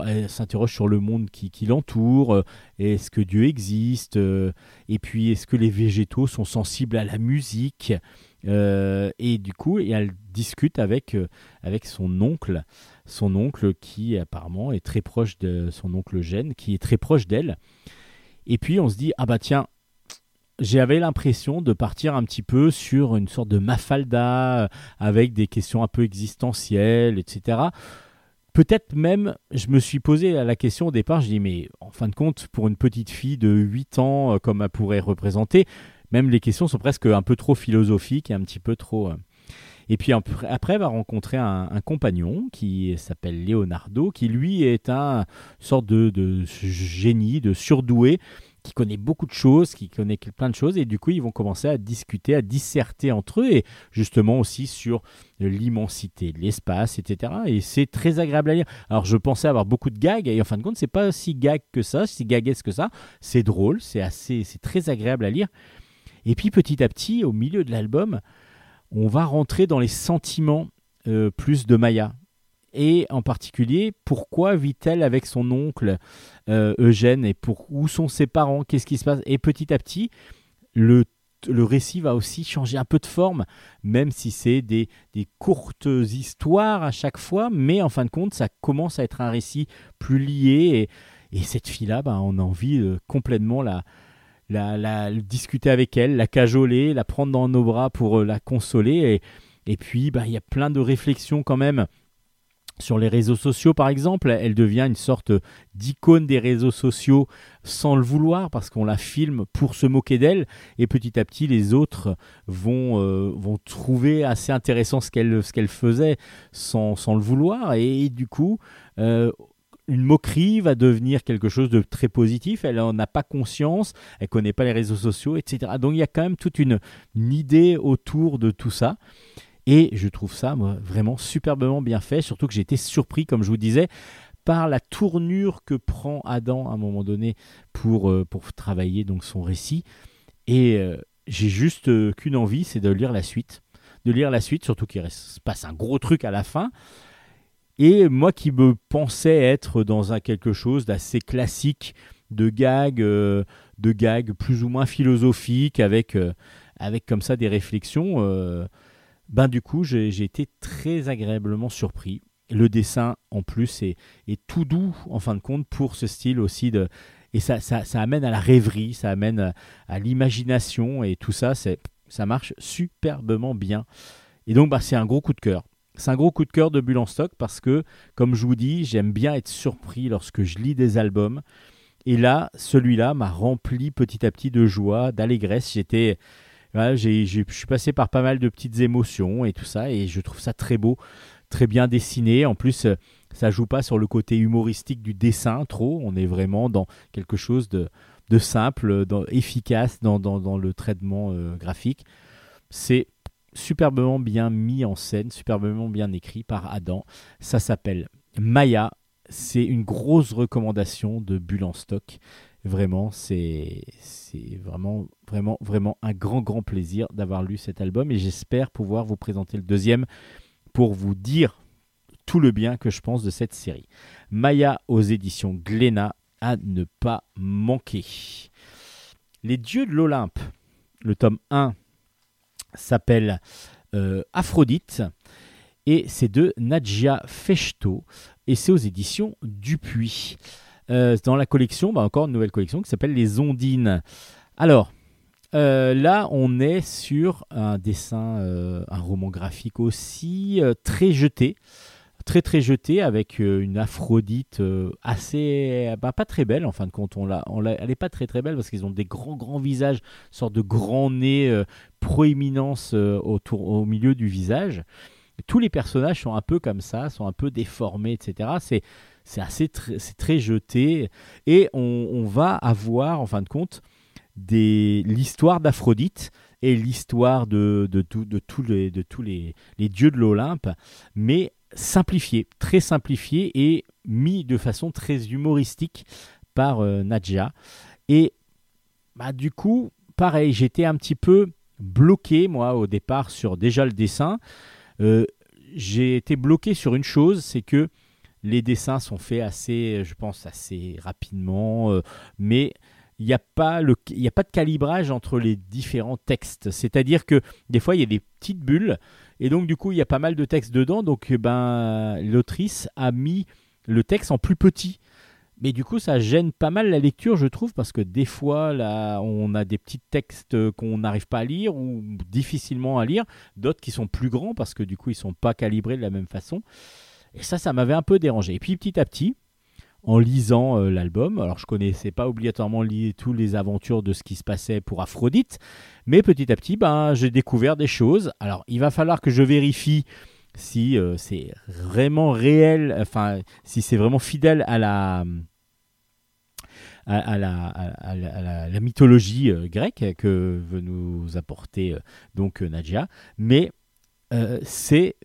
elle s'interroge sur le monde qui, l'entoure. euh, Est-ce que Dieu existe euh, Et puis est-ce que les végétaux sont sensibles à la musique Et du coup, elle discute avec, avec son oncle, son oncle qui apparemment est très proche de son oncle Gênes, qui est très proche d'elle. Et puis on se dit ah bah tiens, j'avais l'impression de partir un petit peu sur une sorte de mafalda euh, avec des questions un peu existentielles, etc. Peut-être même, je me suis posé la question au départ, je dis mais en fin de compte, pour une petite fille de 8 ans, euh, comme elle pourrait représenter, même les questions sont presque un peu trop philosophiques et un petit peu trop... euh. Et puis après, elle va rencontrer un, compagnon qui s'appelle Leonardo, qui lui est un sorte de génie, de surdoué, qui connaît beaucoup de choses, qui connaît plein de choses, et du coup ils vont commencer à discuter, à disserter entre eux, et justement aussi sur l'immensité de l'espace, etc. Et c'est très agréable à lire. Alors je pensais avoir beaucoup de gags, et en fin de compte c'est pas si gag que ça, si gaguesque que ça. C'est drôle, c'est assez, c'est très agréable à lire. Et puis petit à petit, au milieu de l'album, on va rentrer dans les sentiments euh, plus de Maya. Et en particulier, pourquoi vit-elle avec son oncle euh, Eugène et pour où sont ses parents Qu'est-ce qui se passe? Et petit à petit, le, le récit va aussi changer un peu de forme, même si c'est des, des courtes histoires à chaque fois, mais en fin de compte, ça commence à être un récit plus lié. Et, et cette fille-là, bah, on a envie de complètement la, la, discuter avec elle, la cajoler, la prendre dans nos bras pour euh, la consoler. Et, et puis, bah, il y a plein de réflexions quand même sur les réseaux sociaux, par exemple. Elle devient une sorte d'icône des réseaux sociaux sans le vouloir parce qu'on la filme pour se moquer d'elle. Et petit à petit, les autres vont, euh, trouver assez intéressant ce qu'elle faisait sans, le vouloir. Et, du coup, euh, une moquerie va devenir quelque chose de très positif. Elle n'en a pas conscience, elle connaît pas les réseaux sociaux, etc. Donc il y a quand même toute une idée autour de tout ça. Et je trouve ça moi, vraiment superbement bien fait, surtout que j'ai été surpris, comme je vous disais, par la tournure que prend Adam à un moment donné pour, euh, pour travailler donc son récit. Et euh, j'ai juste euh, qu'une envie, c'est de lire la suite. De lire la suite, surtout qu'il se passe un gros truc à la fin. Et moi qui me pensais être dans un quelque chose d'assez classique, de gag, euh, de gag plus ou moins philosophique, avec, avec comme ça des réflexions, ben du coup j'ai été très agréablement surpris. Le dessin en plus est, tout doux en fin de compte pour ce style aussi de et ça, ça, amène à la rêverie, ça amène à, l'imagination et tout ça, ça marche superbement bien. Et donc bah, c'est un gros coup de cœur. C'est un gros coup de cœur de Bulle en stock parce que, comme je vous dis, j'aime bien être surpris lorsque je lis des albums. Et là, celui-là m'a rempli petit à petit de joie, d'allégresse. J'étais, je suis passé par pas mal de petites émotions et tout ça, et je trouve ça très beau, très bien dessiné. En plus, euh, ça joue pas sur le côté humoristique du dessin trop. On est vraiment dans quelque chose de, simple, efficace dans le traitement euh, graphique. C'est superbement bien mis en scène, superbement bien écrit par Adam. Ça s'appelle Maya. C'est une grosse recommandation de Bulle en stock. Vraiment, c'est vraiment, vraiment, vraiment un grand, grand plaisir d'avoir lu cet album et j'espère pouvoir vous présenter le deuxième pour vous dire tout le bien que je pense de cette série. Maya aux éditions Glénat à ne pas manquer. Les dieux de l'Olympe, le tome 1 s'appelle euh, Aphrodite et c'est de Nadja Fechto et c'est aux éditions Dupuis. Euh, dans la collection, bah, encore une nouvelle collection qui s'appelle Les Ondines. Alors, euh, là, on est sur un dessin, euh, un roman graphique aussi euh, très jeté, très très jeté, avec une Aphrodite assez, bah, pas très belle en fin de compte. On l'a, elle n'est pas très très belle parce qu'ils ont des grands grands visages, sorte de grands nez, proéminence autour, au milieu du visage. Tous les personnages sont un peu comme ça, sont un peu déformés, etc. C'est c'est assez très jeté et on, va avoir en fin de compte l'histoire d'Aphrodite et l'histoire de, de, de tous les de tous les dieux de l'Olympe mais simplifié très simplifié et mis de façon très humoristique par euh, Nadja. Et bah, du coup pareil j'étais un petit peu bloqué moi au départ sur déjà le dessin. Euh, j'ai été bloqué sur une chose c'est que les dessins sont faits assez, je pense, assez rapidement, euh, mais il n'y a, pas a pas de calibrage entre les différents textes. C'est-à-dire que des fois, il y a des petites bulles, et donc du coup, il y a pas mal de texte dedans, donc eh ben, l'autrice a mis le texte en plus petit. Mais du coup, ça gêne pas mal la lecture, je trouve, parce que des fois, là, on a des petits textes qu'on n'arrive pas à lire ou difficilement à lire, d'autres qui sont plus grands parce que du coup, ils sont pas calibrés de la même façon. Et ça, ça m'avait un peu dérangé. Et puis petit à petit, en lisant euh, l'album, alors je connaissais pas obligatoirement li- tous les aventures de ce qui se passait pour Aphrodite, mais petit à petit, ben, j'ai découvert des choses. Alors il va falloir que je vérifie si euh, c'est vraiment réel, enfin si c'est vraiment fidèle à la à, la, à- la- mythologie euh, grecque que veut nous apporter donc Nadia, mais c'est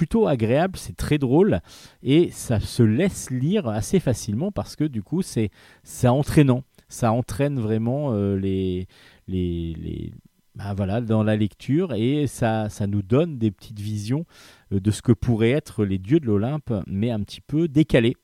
plutôt agréable, c'est très drôle et ça se laisse lire assez facilement parce que du coup c'est c'est entraînant, ça entraîne vraiment euh, les les, les- bah, voilà dans la lecture et ça ça nous donne des petites visions euh, de ce que pourraient être les dieux de l'Olympe, mais un petit peu décalés,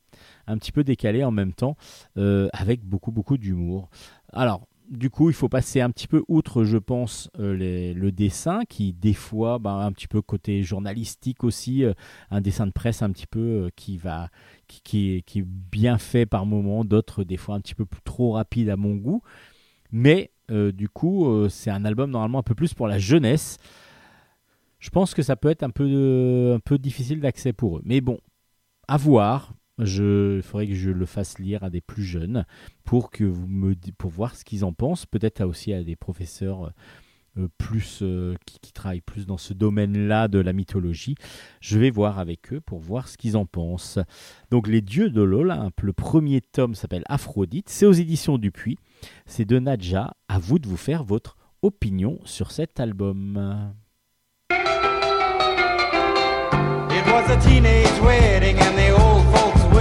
un petit peu décalés en même temps, euh, avec beaucoup beaucoup d'humour. Alors du coup, il faut passer un petit peu outre, je pense, euh, le dessin, qui des fois, ben, un petit peu côté journalistique aussi, euh, un dessin de presse un petit peu euh, qui va, qui, est, bien fait par moment, d'autres des fois un petit peu trop rapide à mon goût. Mais du coup, c'est un album normalement un peu plus pour la jeunesse. Je pense que ça peut être un peu, un peu difficile d'accès pour eux. Mais bon, à voir. Je, il faudrait que je le fasse lire à des plus jeunes pour que vous me pour voir ce qu'ils en pensent. Peut-être aussi à des professeurs euh, plus euh, qui, travaillent plus dans ce domaine-là de la mythologie. Je vais voir avec eux pour voir ce qu'ils en pensent. Donc les dieux de l'Olympe. Le premier tome s'appelle Aphrodite. C'est aux éditions Dupuis. C'est de Nadja. À vous de vous faire votre opinion sur cet album.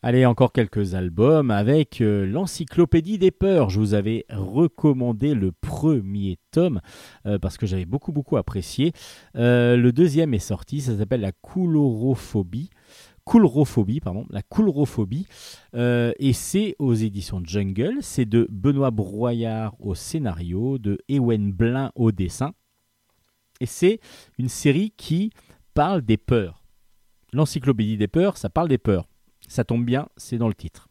Allez, encore quelques albums avec euh, l'Encyclopédie des peurs. Je vous avais recommandé le premier tome euh, parce que j'avais beaucoup beaucoup apprécié. Euh, le deuxième est sorti, ça s'appelle la coulorophobie. Coulrophobie, pardon, la coulrophobie, et c'est aux éditions Jungle. C'est de Benoît Broyard au scénario, de Ewen Blin au dessin, et c'est une série qui parle des peurs. L'encyclopédie des peurs, ça parle des peurs. Ça tombe bien, c'est dans le titre.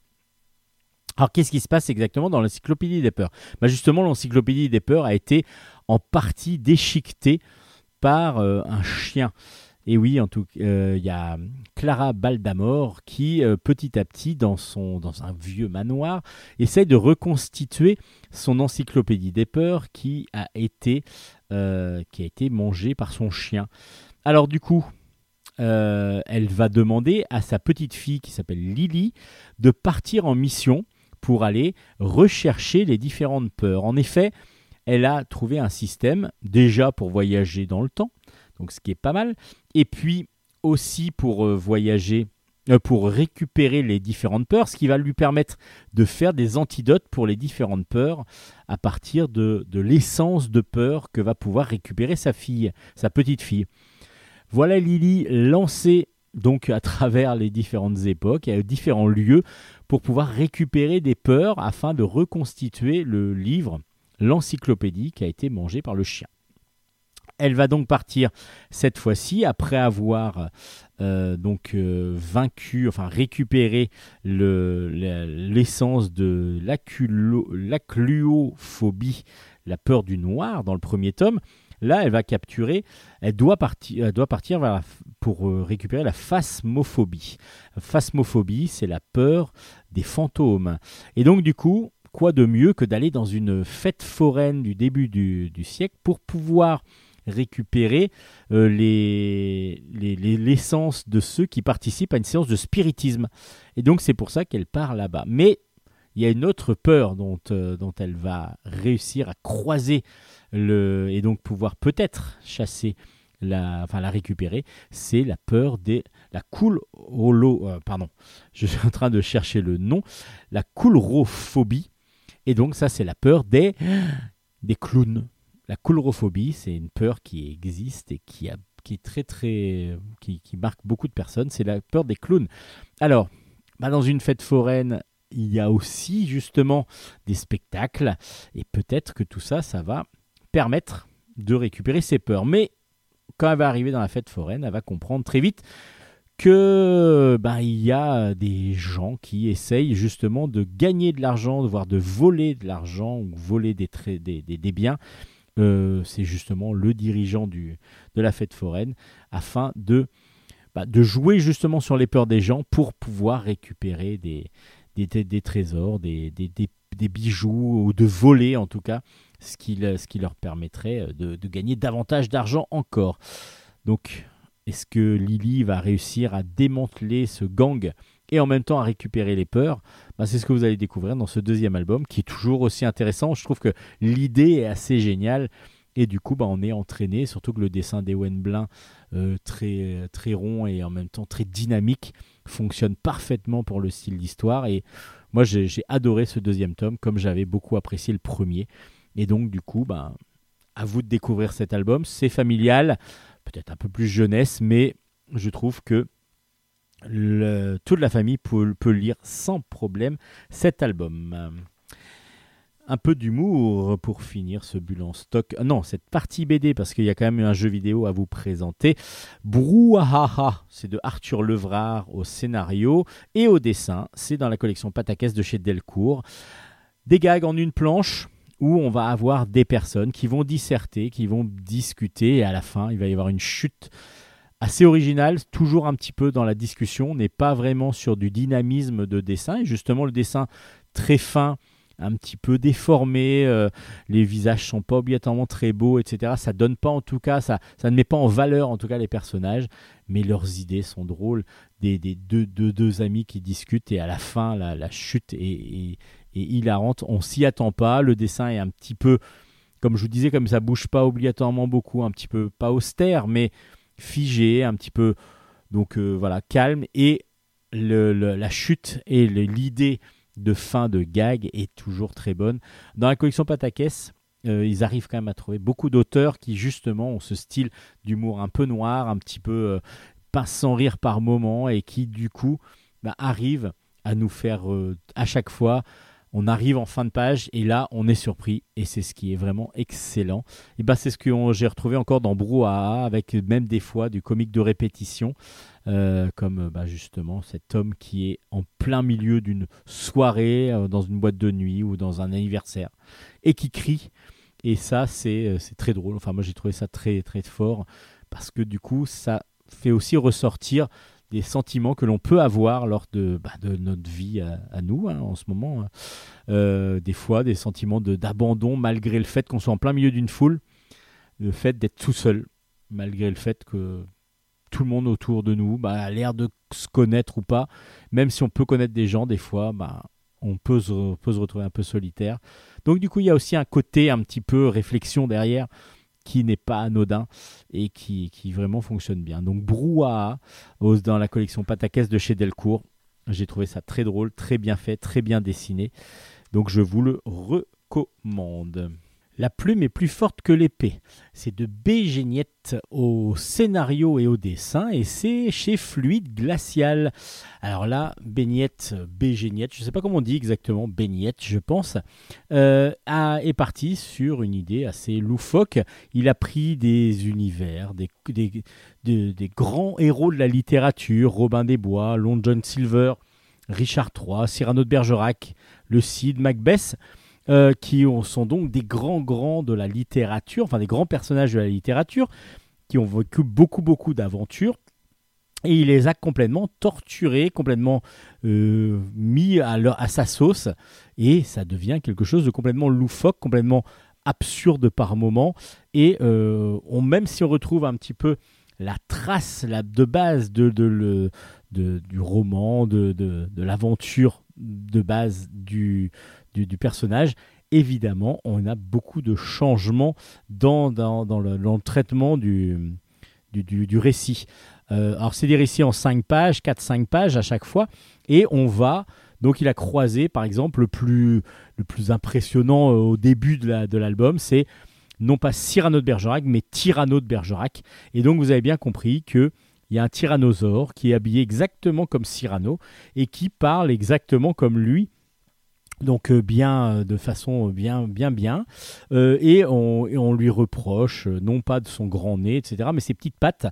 Alors qu'est-ce qui se passe exactement dans l'encyclopédie des peurs? Bah Justement, l'encyclopédie des peurs a été en partie déchiquetée par euh, un chien. Et oui, en tout euh, il y a Clara Baldamor qui, euh, petit à petit, dans, son, dans un vieux manoir, essaye de reconstituer son encyclopédie des peurs qui a été, qui a été mangée par son chien. Alors du coup, euh, elle va demander à sa petite fille qui s'appelle Lily de partir en mission pour aller rechercher les différentes peurs. En effet, elle a trouvé un système déjà pour voyager dans le temps, donc ce qui est pas mal, et puis aussi pour euh, voyager, euh, pour récupérer les différentes peurs, ce qui va lui permettre de faire des antidotes pour les différentes peurs à partir de, de l'essence de peur que va pouvoir récupérer sa fille, sa petite fille. Voilà Lily lancée donc à travers les différentes époques et à différents lieux pour pouvoir récupérer des peurs afin de reconstituer le livre, l'encyclopédie qui a été mangée par le chien. Elle va donc partir cette fois-ci après avoir euh, donc euh, vaincu, enfin récupéré le- l'essence de l'aculo- l'acluophobie, la peur du noir dans le premier tome. Là, elle va capturer, elle doit, partir, pour euh, récupérer la phasmophobie. Phasmophobie, c'est la peur des fantômes. Et donc, du coup, quoi de mieux que d'aller dans une fête foraine du début du, siècle pour pouvoir récupérer euh, les- les- les- l'essence de ceux qui participent à une séance de spiritisme. Et donc, c'est pour ça qu'elle part là-bas. Mais il y a une autre peur dont, euh, dont elle va réussir à croiser et donc pouvoir peut-être chasser, la, enfin la récupérer, c'est la peur des la cool holo, euh, pardon, je suis en train de chercher le nom, la coulrophobie. Et donc ça c'est la peur des des clowns. La coulrophobie, c'est une peur qui existe et qui a qui est très très qui marque beaucoup de personnes, c'est la peur des clowns. Alors, bah, dans une fête foraine, il y a aussi justement des spectacles et peut-être que tout ça ça va permettre de récupérer ses peurs. Mais quand elle va arriver dans la fête foraine, elle va comprendre très vite que ben, il y a des gens qui essayent justement de gagner de l'argent, voire de voler de l'argent ou voler des, des, des- biens. Euh, c'est justement le dirigeant du, de la fête foraine afin de, bah, de jouer justement sur les peurs des gens pour pouvoir récupérer des, des, des- des trésors, des- des bijoux ou de voler en tout cas ce qui, leur permettrait euh, de, gagner davantage d'argent encore. Donc, est-ce que Lily va réussir à démanteler ce gang et en même temps à récupérer les peurs? Bah, C'est ce que vous allez découvrir dans ce deuxième album qui est toujours aussi intéressant. Je trouve que l'idée est assez géniale. Et du coup, bah, on est entraîné, surtout que le dessin d'Ewen Blin, euh, très, rond et en même temps très dynamique, fonctionne parfaitement pour le style d'histoire. Et moi, j'ai adoré ce deuxième tome, comme j'avais beaucoup apprécié le premier. Et donc, du coup, ben, à vous de découvrir cet album. C'est familial, peut-être un peu plus jeunesse, mais je trouve que toute la famille peut, lire sans problème cet album. Un peu d'humour pour finir ce bulle en stock. Ah Non, cette partie BD, parce qu'il y a quand même un jeu vidéo à vous présenter. Brouhaha, c'est de Arthur Levrard au scénario et au dessin. C'est dans la collection Pataquès de chez Delcourt. Des gags en une planche où on va avoir des personnes qui vont disserter, qui vont discuter, et à la fin, il va y avoir une chute assez originale, toujours un petit peu dans la discussion, on n'est pas vraiment sur du dynamisme de dessin, et justement le dessin très fin, un petit peu déformé, euh, les visages sont pas obligatoirement très beaux, etc. Ça donne pas en tout cas, ça, ne met pas en valeur en tout cas les personnages, mais leurs idées sont drôles, des, deux, deux, deux amis qui discutent, et à la fin, la, la chute est, est- est hilarante, on s'y attend pas, le dessin est un petit peu, comme je vous disais, comme ça bouge pas obligatoirement beaucoup, un petit peu pas austère, mais figé, un petit peu donc euh, voilà calme et le- la chute et l'idée de fin de gag est toujours très bonne. Dans la collection Patakès, euh, ils arrivent quand même à trouver beaucoup d'auteurs qui justement ont ce style d'humour un peu noir, un petit peu euh, pas sans rire par moment et qui du coup bah, arrivent à nous faire à chaque fois on arrive en fin de page et là on est surpris et c'est ce qui est vraiment excellent. Et bah c'est ce que j'ai retrouvé encore dans Brouhaha avec même des fois du comique de répétition euh, comme bah, justement cet homme qui est en plein milieu d'une soirée euh, dans une boîte de nuit ou dans un anniversaire et qui crie et ça c'est euh, c'est très drôle. Enfin moi j'ai trouvé ça très très fort parce que du coup ça fait aussi ressortir des sentiments que l'on peut avoir lors de, bah, de notre vie à, nous hein, en ce moment. hein. Euh, des fois, des sentiments d'abandon malgré le fait qu'on soit en plein milieu d'une foule, le fait d'être tout seul, malgré le fait que tout le monde autour de nous bah, a l'air de se connaître ou pas. Même si on peut connaître des gens, des fois, bah, on peut se retrouver un peu solitaire. Donc du coup, il y a aussi un côté un petit peu réflexion derrière qui n'est pas anodin et qui, qui vraiment fonctionne bien. Donc Brouhaha dans la collection Pataquès de chez Delcourt. J'ai trouvé ça très drôle, très bien fait, très bien dessiné. Donc je vous le recommande. La plume est plus forte que l'épée. C'est de B. Au scénario et au dessin et c'est chez Fluide Glacial. Alors là, Beignette, B. Je ne sais pas comment on dit exactement, Beignette, je pense, euh, a- est parti sur une idée assez loufoque. Il a pris des univers, des- des grands héros de la littérature, Robin des Bois, Long John Silver, Richard III, Cyrano de Bergerac, le Cid, Macbeth, euh, qui ont- sont donc des grands grands de la littérature, enfin des grands personnages de la littérature, qui ont vécu beaucoup beaucoup d'aventures. Et il les a complètement torturés, complètement euh, mis à, sa sauce, et ça devient quelque chose de complètement loufoque, complètement absurde par moment. Et euh, même si on retrouve un petit peu la trace de base de, du roman, de- de l'aventure de base du, du, personnage, évidemment, on a beaucoup de changements dans, dans, dans le, traitement du, du, du- récit. Euh, alors, c'est des récits en 5 pages, 4-5 pages à chaque fois, et on va. Donc, il a croisé, par exemple, le plus, le plus impressionnant euh, au début de la- de l'album, c'est non pas Cyrano de Bergerac, mais Tyranno de Bergerac. Et donc, vous avez bien compris que il y a un tyrannosaure qui est habillé exactement comme Cyrano et qui parle exactement comme lui. Donc euh, bien euh, de façon bien bien bien. Euh, et, on, on lui reproche euh, non pas de son grand nez etc mais ses petites pattes.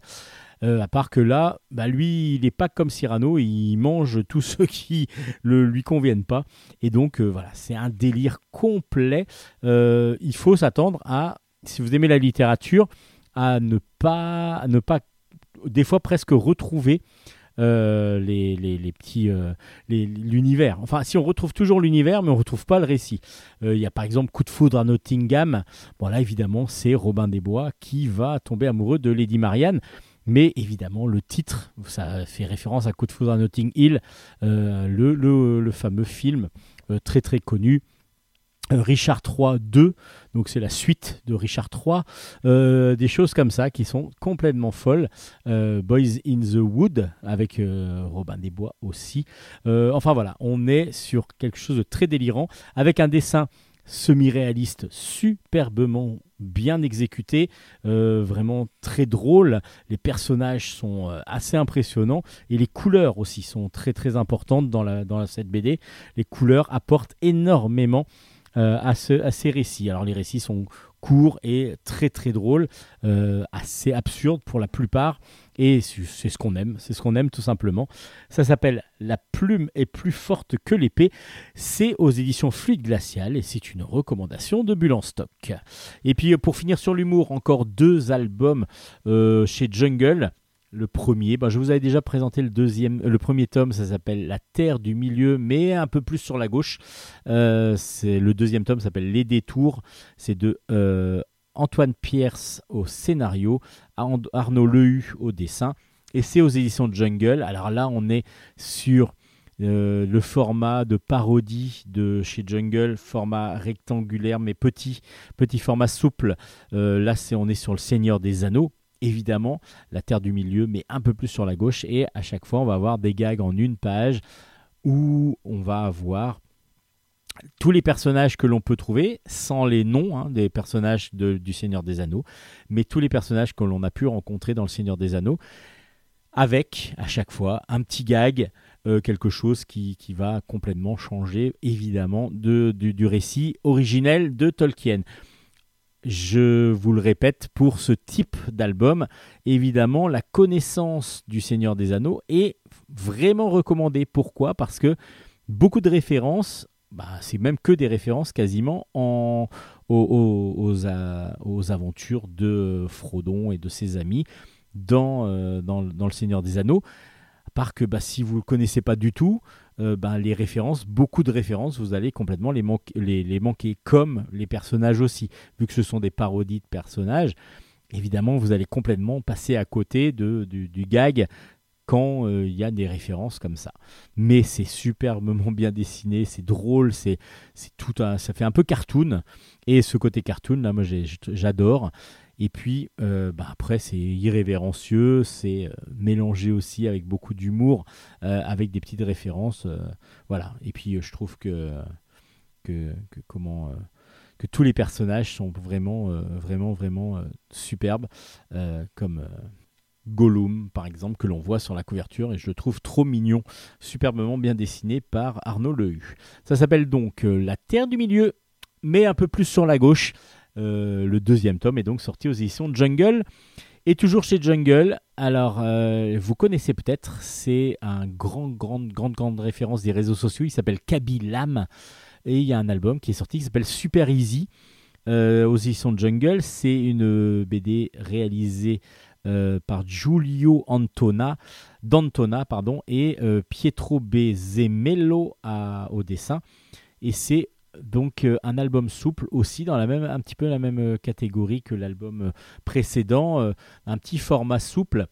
Euh, à part que là bah, lui il n'est pas comme Cyrano il mange tous ceux qui ne lui conviennent pas. Et donc euh, voilà c'est un délire complet. Euh, il faut s'attendre à si vous aimez la littérature à ne pas à ne pas des fois presque retrouver euh, les, les, petits euh, l'univers. Enfin, si on retrouve toujours l'univers, mais on retrouve pas le récit. Euh, Il y a par exemple Coup de foudre à Nottingham. Bon là, évidemment, c'est Robin des Bois qui va tomber amoureux de Lady Marianne. Mais évidemment, le titre, ça fait référence à Coup de foudre à Notting Hill, le, le, le fameux film très très connu. Euh, Richard III 2, donc c'est la suite de Richard III, Euh, des choses comme ça qui sont complètement folles. Euh, Boys in the Wood avec Robin des Bois aussi. Enfin voilà, on est sur quelque chose de très délirant avec un dessin semi-réaliste superbement bien exécuté, vraiment très drôle. Les personnages sont assez impressionnants et les couleurs aussi sont très très importantes dans, la, dans cette BD. Les couleurs apportent énormément à, ce, à ces récits. Alors les récits sont courts et très très drôles, euh, assez absurdes pour la plupart. Et c'est ce qu'on aime, c'est ce qu'on aime tout simplement. Ça s'appelle La plume est plus forte que l'épée. C'est aux éditions Fluide Glacial et c'est une recommandation de Bulle en stock. Et puis euh, pour finir sur l'humour, encore deux albums euh, chez Jungle. Le premier, bah, je vous avais déjà présenté le deuxième, euh, le premier tome, ça s'appelle La Terre du Milieu, mais un peu plus sur la gauche. Euh, le deuxième tome s'appelle Les Détours. C'est de euh, Antoine Pierce au scénario, Ar- Arnaud Lehu au dessin, et c'est aux éditions Jungle. Alors là, on est sur le format de parodie de chez Jungle, format rectangulaire mais petit, petit format souple. Là, c'est on est sur le Seigneur des Anneaux. Évidemment, la Terre du Milieu, mais un peu plus sur la gauche. Et à chaque fois, on va avoir des gags en une page où on va avoir tous les personnages que l'on peut trouver, sans les noms hein, des personnages du Seigneur des Anneaux, mais tous les personnages que l'on a pu rencontrer dans le Seigneur des Anneaux, avec à chaque fois un petit gag, euh, quelque chose qui, va complètement changer évidemment de, du, du récit originel de Tolkien. Je vous le répète, pour ce type d'album, évidemment, la connaissance du Seigneur des Anneaux est vraiment recommandée. Pourquoi? Parce que beaucoup de références, bah, c'est même que des références quasiment en, aux, aventures de Frodon et de ses amis. dans, euh, Le Seigneur des Anneaux. À part que bah, si vous ne le connaissez pas du tout, euh, bah, les références, beaucoup de références, vous allez complètement les, manquer- les, les manquer, comme les personnages aussi. Vu que ce sont des parodies de personnages, évidemment, vous allez complètement passer à côté de, du, gag quand euh, il y a des références comme ça. Mais c'est superbement bien dessiné, c'est drôle, c'est tout ça fait un peu cartoon. Et ce côté cartoon, là, moi, j'adore. Et puis, euh, bah, après, c'est irrévérencieux, c'est euh, mélangé aussi avec beaucoup d'humour, euh, avec des petites références. euh, voilà. Et puis, je trouve que, que, comment, que tous les personnages sont vraiment, vraiment, vraiment superbes, comme Gollum, par exemple, que l'on voit sur la couverture, et je le trouve trop mignon, superbement bien dessiné par Arnaud Lehu. Ça s'appelle donc La Terre du Milieu, mais un peu plus sur la gauche. Euh, le deuxième tome est donc sorti aux éditions Jungle. Et toujours chez Jungle, alors euh, vous connaissez peut-être, c'est un grand, grande, grande, grande référence des réseaux sociaux. Il s'appelle Kabilam et il y a un album qui est sorti qui s'appelle Super Easy euh, aux éditions Jungle. C'est une BD réalisée par Giulio Antona, d'Antona pardon, et Pietro Bezemello à- au dessin. Et c'est donc euh, un album souple aussi dans la même un petit peu la même euh, catégorie que l'album euh, précédent, un petit format souple.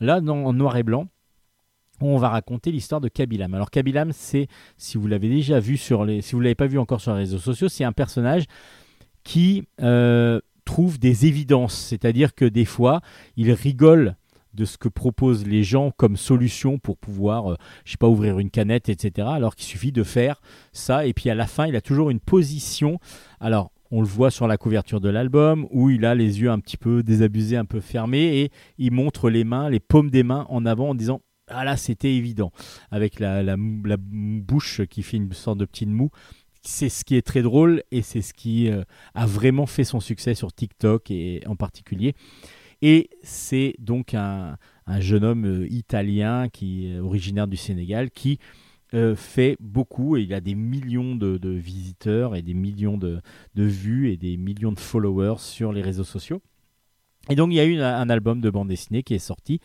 Là, en noir et blanc, on va raconter l'histoire de Kabilam. Alors Kabilam, c'est si vous l'avez déjà vu sur les, si vous l'avez pas vu encore sur les réseaux sociaux, c'est un personnage qui trouve des évidences, c'est-à-dire que des fois, il rigole de ce que proposent les gens comme solution pour pouvoir, euh, je sais pas, ouvrir une canette, etc. Alors qu'il suffit de faire ça, et puis à la fin, il a toujours une position. Alors, on le voit sur la couverture de l'album, où il a les yeux un petit peu désabusés, un peu fermés, et il montre les mains, les paumes des mains en avant en disant Ah là, c'était évident, avec la, la, bouche qui fait une sorte de petite moue. C'est ce qui est très drôle et c'est ce qui euh, a vraiment fait son succès sur TikTok et en particulier. Et c'est donc un, un jeune homme euh, italien qui est originaire du Sénégal qui euh, fait beaucoup et il a des millions de, de visiteurs et des millions de, de vues et des millions de followers sur les réseaux sociaux. Et donc il y a eu un, album de bande dessinée qui est sorti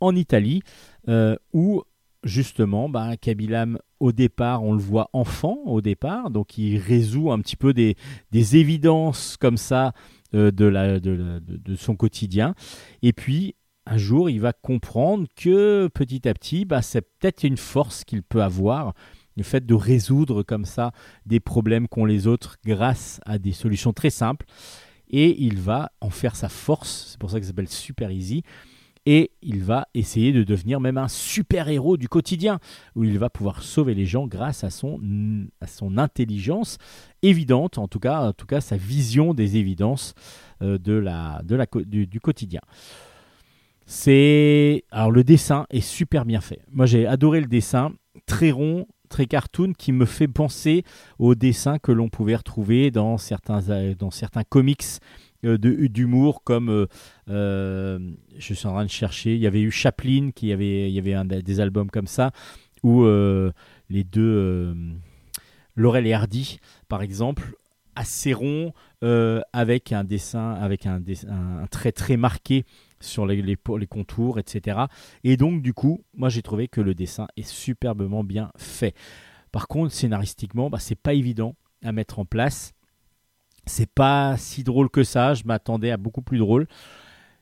en Italie euh, où justement bah, Kabilam au départ on le voit enfant au départ donc il résout un petit peu des, des évidences comme ça de- de son quotidien. Et puis un jour il va comprendre que petit à petit bah, c'est peut-être une force qu'il peut avoir le fait de résoudre comme ça des problèmes qu'ont les autres grâce à des solutions très simples. Et il va en faire sa force. C'est pour ça que ça s'appelle Super Easy et il va essayer de devenir même un super héros du quotidien, où il va pouvoir sauver les gens grâce à son, à son intelligence évidente, en tout cas, en tout cas sa vision des évidences euh, de la, de la, du, quotidien. C'est alors le dessin est super bien fait. Moi j'ai adoré le dessin, très rond, très cartoon, qui me fait penser aux dessins que l'on pouvait retrouver dans certains, euh, dans certains comics d'humour comme euh, euh, je suis en train de chercher. Il y avait eu Chaplin qui avait il y avait un, des albums comme ça où euh, les deux euh, Laurel et Hardy par exemple. Assez rond euh, avec un dessin avec un, un- trait très marqué sur les, les, les contours etc et donc du coup moi j'ai trouvé que le dessin est superbement bien fait. Par contre scénaristiquement bah, c'est pas évident à mettre en place c'est pas si drôle que ça. Je m'attendais à beaucoup plus drôle.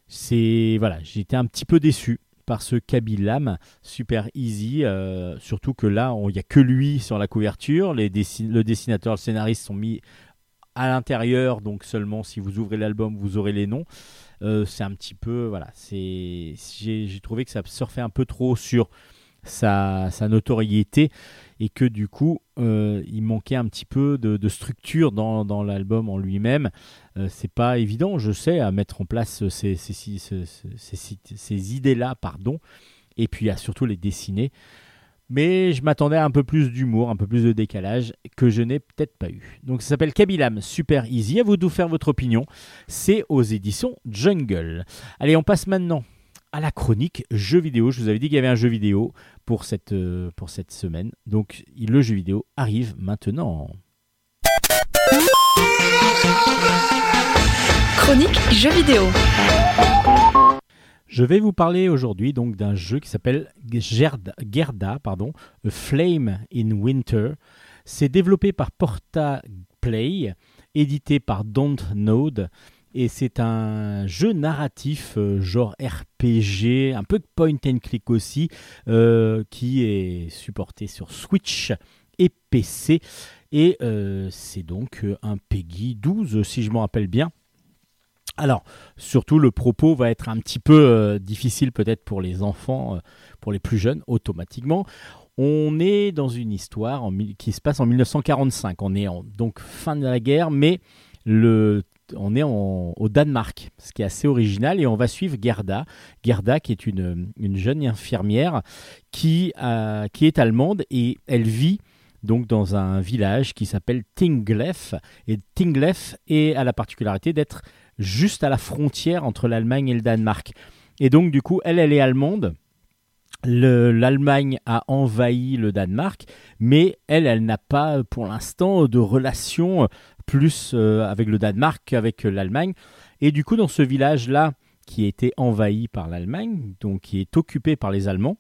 C'est voilà, j'ai été un petit peu déçu par ce Kabilam super easy. euh, surtout que là, il n'y a que lui sur la couverture. Les le dessinateur, le scénariste sont mis à l'intérieur, donc seulement si vous ouvrez l'album, vous aurez les noms. Euh, c'est un petit peu voilà, c'est j'ai trouvé que ça surfait un peu trop sur sa notoriété et que du coup euh, il manquait un petit peu de, structure dans, l'album en lui-même. Euh, c'est pas évident, je sais, à mettre en place ces idées-là, pardon, et puis à surtout les dessiner. Mais je m'attendais à un peu plus d'humour, un peu plus de décalage que je n'ai peut-être pas eu. Donc ça s'appelle Kabilam Super Easy. À vous de vous faire votre opinion. C'est aux éditions Jungle. Allez, on passe maintenant à la chronique jeux vidéo. Je vous avais dit qu'il y avait un jeu vidéo pour cette, euh, pour cette semaine. Donc le jeu vidéo arrive maintenant. Chronique jeux vidéo. Je vais vous parler aujourd'hui donc d'un jeu qui s'appelle Gerda, Gerda, pardon, A Flame in Winter. C'est développé par Porta Play, édité par Dontnod, et c'est un jeu narratif euh, genre RPG, un peu point and click aussi, euh, qui est supporté sur Switch et PC. Et euh, c'est donc un Peggy 12, si je m'en rappelle bien. Alors, surtout, le propos va être un petit peu difficile peut-être pour les enfants, pour les plus jeunes, automatiquement. On est dans une histoire qui se passe en 1945. On est donc fin de la guerre, mais le, on est au Danemark, ce qui est assez original. Et on va suivre Gerda. Gerda, qui est une, une jeune infirmière qui, a- qui est allemande et elle vit donc dans un village qui s'appelle Tinglef. Et Tinglef a la particularité d'être juste à la frontière entre l'Allemagne et le Danemark. Et donc, du coup, elle, elle est allemande. Le- L'Allemagne a envahi le Danemark, mais elle, elle n'a pas pour l'instant de relation plus euh, avec le Danemark qu'avec l'Allemagne. Et du coup, dans ce village-là, qui a été envahi par l'Allemagne, donc qui est occupé par les Allemands,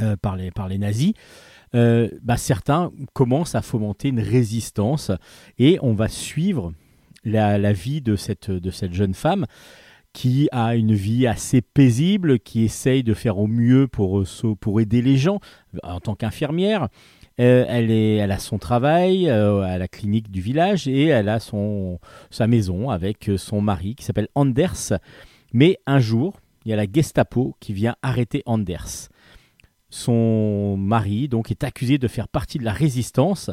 euh, par, les, par les nazis, euh, bah, certains commencent à fomenter une résistance et on va suivre la, la vie de cette, de cette jeune femme qui a une vie assez paisible, qui essaye de faire au mieux pour, euh, pour aider les gens en tant qu'infirmière. Euh, elle, a son travail euh, à la clinique du village et elle a sa maison avec euh, son mari qui s'appelle Anders. Mais un jour, il y a la Gestapo qui vient arrêter Anders. Son mari donc est accusé de faire partie de la résistance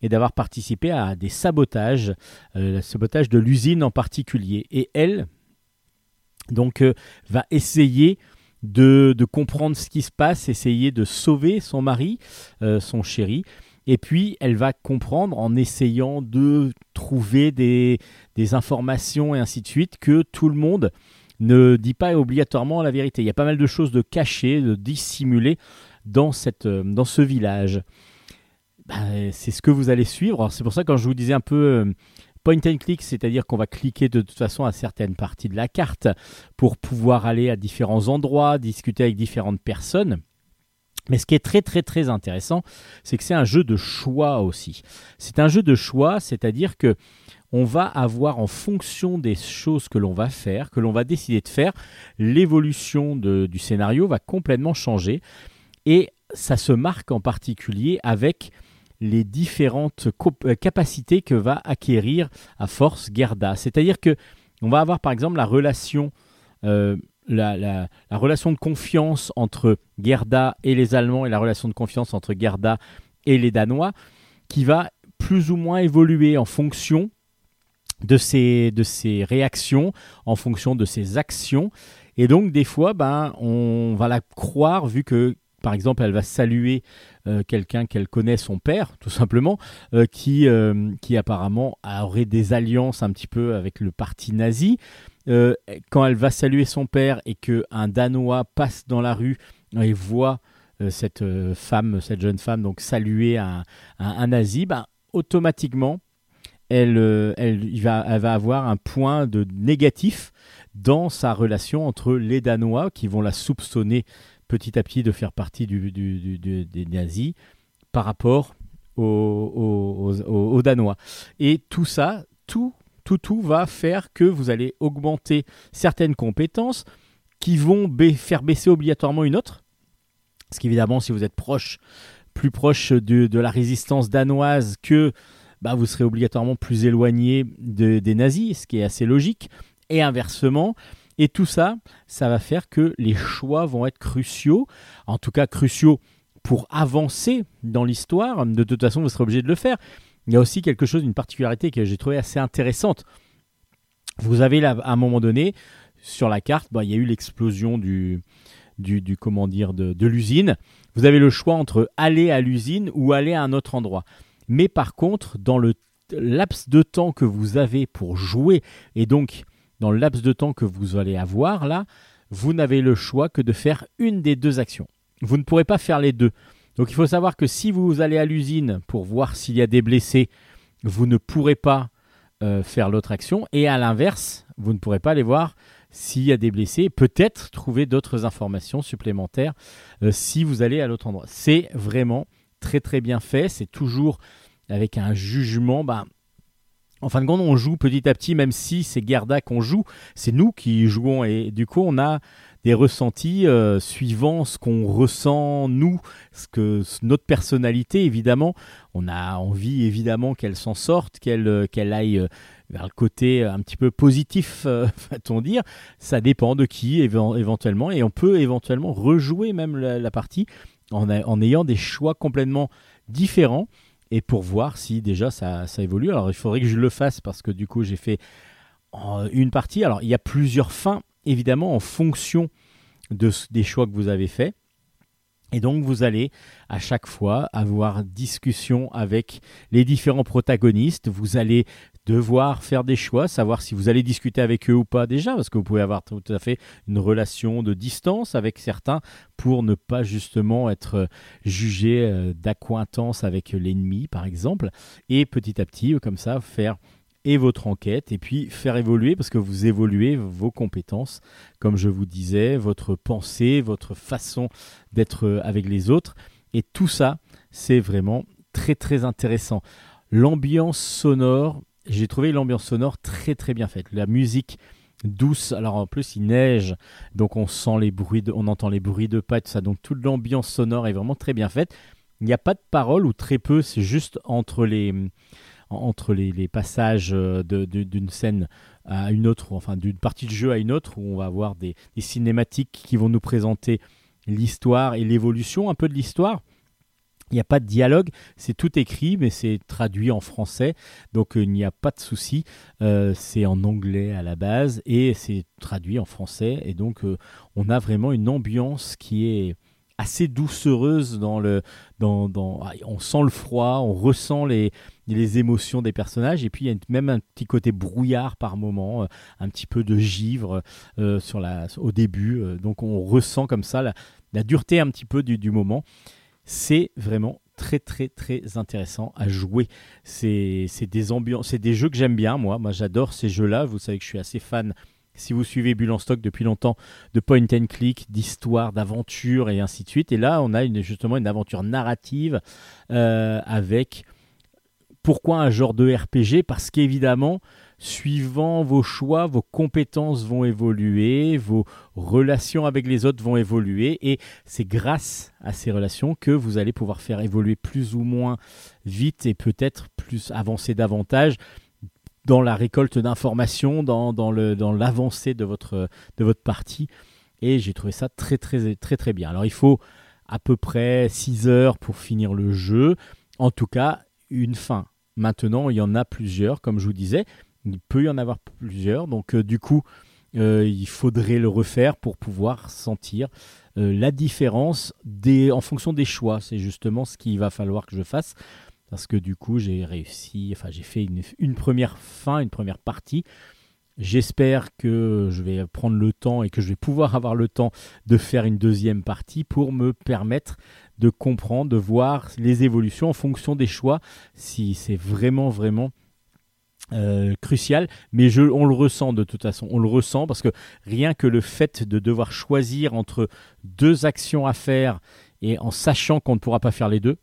et d'avoir participé à des sabotages, le sabotage de l'usine en particulier. Et elle, donc, va essayer de, comprendre ce qui se passe, essayer de sauver son mari, euh, son chéri. Et puis, elle va comprendre en essayant de trouver des, informations et ainsi de suite que tout le monde ne dit pas obligatoirement la vérité. Il y a pas mal de choses de cachées, de dissimulées dans, cette, euh, dans ce village. Ben, c'est ce que vous allez suivre. C'est pour ça quand je vous disais un peu euh, point and click, c'est-à-dire qu'on va cliquer de toute façon à certaines parties de la carte pour pouvoir aller à différents endroits, discuter avec différentes personnes. Mais ce qui est très très très intéressant, c'est que c'est un jeu de choix aussi. C'est un jeu de choix, c'est-à-dire que on va avoir en fonction des choses que l'on va faire, que l'on va décider de faire, l'évolution du scénario va complètement changer. Et ça se marque en particulier avec les différentes euh, capacités que va acquérir à force Gerda. C'est-à-dire que on va avoir par exemple la relation, euh, la, la- la relation de confiance entre Gerda et les Allemands et la relation de confiance entre Gerda et les Danois qui va plus ou moins évoluer en fonction de ses, réactions, en fonction de ses actions. Et donc des fois, ben, on va la croire vu que par exemple, elle va saluer quelqu'un qu'elle connaît, son père, tout simplement, euh, qui, euh, qui apparemment aurait des alliances un petit peu avec le parti nazi. Euh, quand elle va saluer son père et que un Danois passe dans la rue et voit euh, cette euh, femme, cette jeune femme, donc saluer un, un, nazi, ben, automatiquement, elle, euh, elle, va, elle va avoir un point de négatif dans sa relation entre les Danois qui vont la soupçonner petit à petit de faire partie des nazis par rapport aux, Danois. Et tout ça, tout, tout, tout va faire que vous allez augmenter certaines compétences qui vont faire baisser obligatoirement une autre. Parce qu'évidemment, si vous êtes proche, plus proche de, la résistance danoise que bah, vous serez obligatoirement plus éloigné de- des nazis, ce qui est assez logique. Et inversement, et tout ça, ça va faire que les choix vont être cruciaux, en tout cas cruciaux pour avancer dans l'histoire. De toute façon, vous serez obligé de le faire. Il y a aussi quelque chose, une particularité que j'ai trouvé assez intéressante. Vous avez là, à un moment donné, sur la carte, bah, il y a eu l'explosion du, du, comment dire, de l'usine. Vous avez le choix entre aller à l'usine ou aller à un autre endroit. Mais par contre, dans le laps de temps que vous avez pour jouer, et donc dans le laps de temps que vous allez avoir là, vous n'avez le choix que de faire une des deux actions. Vous ne pourrez pas faire les deux. Donc il faut savoir que si vous allez à l'usine pour voir s'il y a des blessés, vous ne pourrez pas euh, faire l'autre action. Et à l'inverse, vous ne pourrez pas aller voir s'il y a des blessés, peut-être trouver d'autres informations supplémentaires euh, si vous allez à l'autre endroit. C'est vraiment très très bien fait, c'est toujours avec un jugement. Bah, en fin de compte, on joue petit à petit, même si c'est Gerda qu'on joue, c'est nous qui jouons et du coup, on a des ressentis euh, suivant ce qu'on ressent nous, ce que notre personnalité évidemment. On a envie évidemment qu'elle s'en sorte, qu'elle euh, qu'elle aille euh, vers le côté un petit peu positif, va-t-on dire. Ça dépend de qui éven- éventuellement et on peut éventuellement rejouer même la, la partie en, en ayant des choix complètement différents et pour voir si déjà ça, ça évolue. Alors il faudrait que je le fasse parce que du coup j'ai fait en une partie. Alors il y a plusieurs fins évidemment en fonction de, des choix que vous avez faits. Et donc vous allez à chaque fois avoir discussion avec les différents protagonistes. Vous allez devoir faire des choix, savoir si vous allez discuter avec eux ou pas déjà, parce que vous pouvez avoir tout à fait une relation de distance avec certains pour ne pas justement être euh, jugé euh, d'accointance avec l'ennemi, par exemple. Et petit à petit, euh, comme ça, faire et votre enquête et puis faire évoluer parce que vous évoluez vos compétences comme je vous disais votre pensée votre façon d'être avec les autres et tout ça c'est vraiment très très intéressant l'ambiance sonore j'ai trouvé l'ambiance sonore très très bien faite la musique douce alors en plus il neige donc on sent les bruits de, on entend les bruits de pas et tout ça donc toute l'ambiance sonore est vraiment très bien faite il n'y a pas de parole ou très peu c'est juste entre les entre les, passages euh, d'une scène à une autre, enfin d'une partie de jeu à une autre, où on va avoir des cinématiques qui vont nous présenter l'histoire et l'évolution un peu de l'histoire. Il n'y a pas de dialogue, c'est tout écrit, mais c'est traduit en français, donc euh, il n'y a pas de souci. Euh, c'est en anglais à la base et c'est traduit en français, et donc euh, on a vraiment une ambiance qui est assez doucereuse dans le, dans, ah, on sent le froid, on ressent les, les émotions des personnages, et puis il y a même un petit côté brouillard par moment, un petit peu de givre sur la, au début, donc on ressent comme ça la, dureté un petit peu du moment. C'est vraiment très très très intéressant à jouer. C'est des jeux que j'aime bien moi. J'adore ces jeux-là. Vous savez que je suis assez fan. Si vous suivez Bulle en stock depuis longtemps, de point and click, d'histoire, d'aventure et ainsi de suite. Et là, on a justement une aventure narrative euh, avec pourquoi un genre de RPG Parce qu'évidemment, suivant vos choix, vos compétences vont évoluer, vos relations avec les autres vont évoluer, et c'est grâce à ces relations que vous allez pouvoir faire évoluer plus ou moins vite et peut-être plus avancer davantage dans la récolte d'informations, dans, dans, le, dans l'avancée de votre, de votre partie. Et j'ai trouvé ça très très très très bien. Alors il faut à peu près 6 heures pour finir le jeu. En tout cas, une fin. Maintenant, il y en a plusieurs, comme je vous disais. Il peut y en avoir plusieurs. Donc euh, du coup, euh, il faudrait le refaire pour pouvoir sentir euh, la différence en fonction des choix. C'est justement ce qu'il va falloir que je fasse. Parce que du coup, j'ai réussi, enfin j'ai fait une première fin, une première partie. J'espère que je vais prendre le temps et que je vais pouvoir avoir le temps de faire une deuxième partie pour me permettre de comprendre, de voir les évolutions en fonction des choix, si c'est vraiment, vraiment euh, crucial. Mais on le ressent de toute façon, on le ressent parce que rien que le fait de devoir choisir entre deux actions à faire et en sachant qu'on ne pourra pas faire les deux,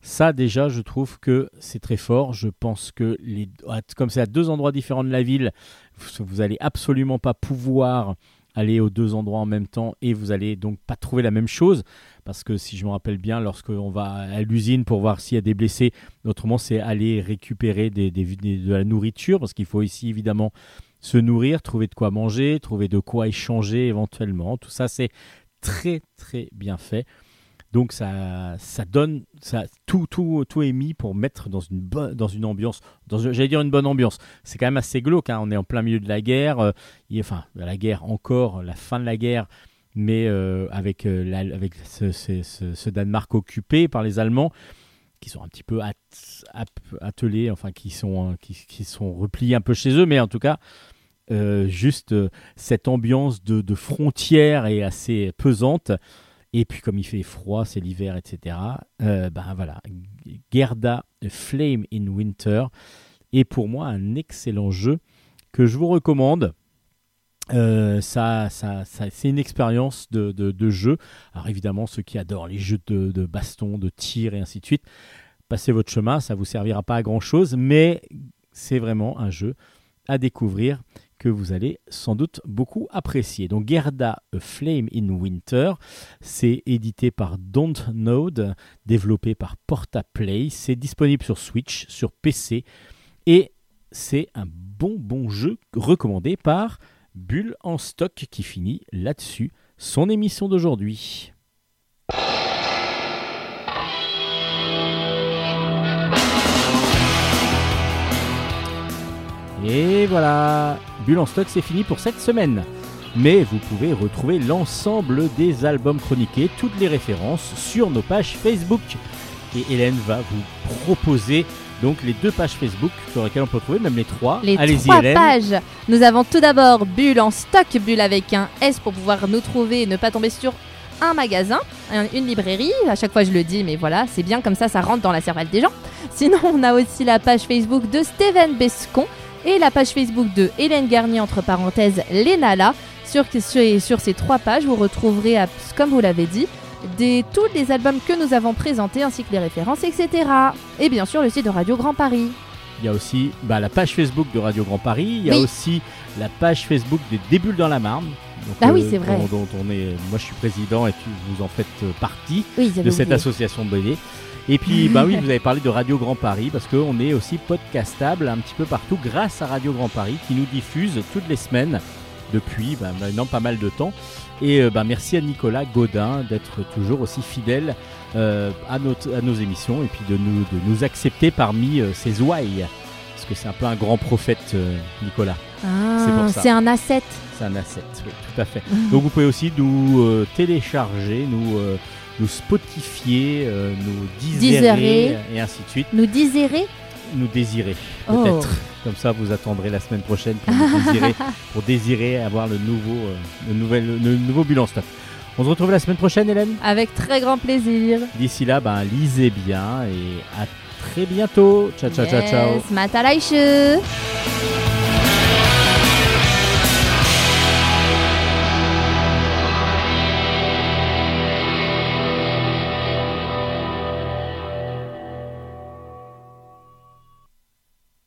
ça déjà, je trouve que c'est très fort. Je pense que les, comme c'est à deux endroits différents de la ville, vous, vous allez absolument pas pouvoir aller aux deux endroits en même temps et vous allez donc pas trouver la même chose. Parce que si je me rappelle bien lorsqu'on va à l'usine pour voir s'il y a des blessés autrement c'est aller récupérer de la nourriture. Parce qu'il faut ici évidemment se nourrir trouver de quoi manger trouver de quoi échanger éventuellement. Tout ça c'est très très bien fait donc ça, ça donne ça, tout, tout, tout est mis pour mettre dans une, bonne, dans une ambiance, dans, j'allais dire une bonne ambiance. C'est quand même assez glauque, hein, on est en plein milieu de la guerre, euh, enfin la guerre encore, la fin de la guerre, mais euh, avec, euh, avec ce, Danemark occupé par les Allemands, qui sont un petit peu attelés, enfin qui sont, euh, qui, sont repliés un peu chez eux, mais en tout cas, juste cette ambiance de, de frontière est assez pesante. Et puis comme il fait froid, c'est l'hiver, etc. euh, ben voilà, Gerda Flame in Winter est pour moi un excellent jeu que je vous recommande. Euh, ça, ça, c'est une expérience de, jeu. Alors évidemment, ceux qui adorent les jeux de, de baston, de tir et ainsi de suite, passez votre chemin, ça vous servira pas à grand chose, mais c'est vraiment un jeu à découvrir que vous allez sans doute beaucoup apprécier. Donc Gerda Flame in Winter, c'est édité par Dontnod, développé par Portaplay, c'est disponible sur Switch, sur PC et c'est un bon bon jeu recommandé par Bulle en stock qui finit là-dessus son émission d'aujourd'hui. Et voilà, Bulle en stock c'est fini pour cette semaine. Mais vous pouvez retrouver l'ensemble des albums chroniqués, toutes les références sur nos pages Facebook. Et Hélène va vous proposer donc les deux pages Facebook sur lesquelles on peut trouver, même les trois. Les Allez-y trois Hélène. pages. Nous avons tout d'abord Bulle en stock, Bulle avec un S pour pouvoir nous trouver et ne pas tomber sur un magasin, un- une librairie. À chaque fois je le dis, mais voilà, c'est bien comme ça, ça rentre dans la cervelle des gens. Sinon, on a aussi la page Facebook de Steven Bescon et la page Facebook de Hélène Garnier, entre parenthèses, Lénala. Sur, sur, sur ces trois pages, vous retrouverez, comme vous l'avez dit, des, tous les albums que nous avons présentés ainsi que les références, etc. Et bien sûr le site de Radio Grand Paris. Il y a aussi bah, la page Facebook de Radio Grand Paris. Il y a Oui. aussi la page Facebook des Débules dans la Marne. Donc, Ah oui, c'est vrai. Dont, dont on est, moi, je suis président et tu, vous en faites euh, partie Oui, de cette oublié. association de. Et puis, bah oui, vous avez parlé de Radio Grand Paris parce qu'on est aussi podcastable un petit peu partout grâce à Radio Grand Paris qui nous diffuse toutes les semaines depuis bah, maintenant pas mal de temps. Et euh, bah, merci à Nicolas Godin d'être toujours aussi fidèle euh, à, notre, à nos émissions et puis de nous, de nous accepter parmi euh, ses ouailles. Parce que c'est un peu un grand prophète, euh, Nicolas. C'est pour Ah, ça. c'est un asset. C'est un asset, oui, tout à fait. Donc vous pouvez aussi nous télécharger, nous, nous spotifier, euh, nous désirer et ainsi de suite. Nous désirer Nous désirer, Oh. peut-être. Comme ça, vous attendrez la semaine prochaine pour, nous désirer, pour désirer avoir le nouveau, euh, le nouvel, le nouveau bilan stock. On se retrouve la semaine prochaine, Hélène? Avec très grand plaisir. D'ici là, ben, lisez bien et à très bientôt. Ciao, ciao, ciao, ciao. Yes, mata laishu.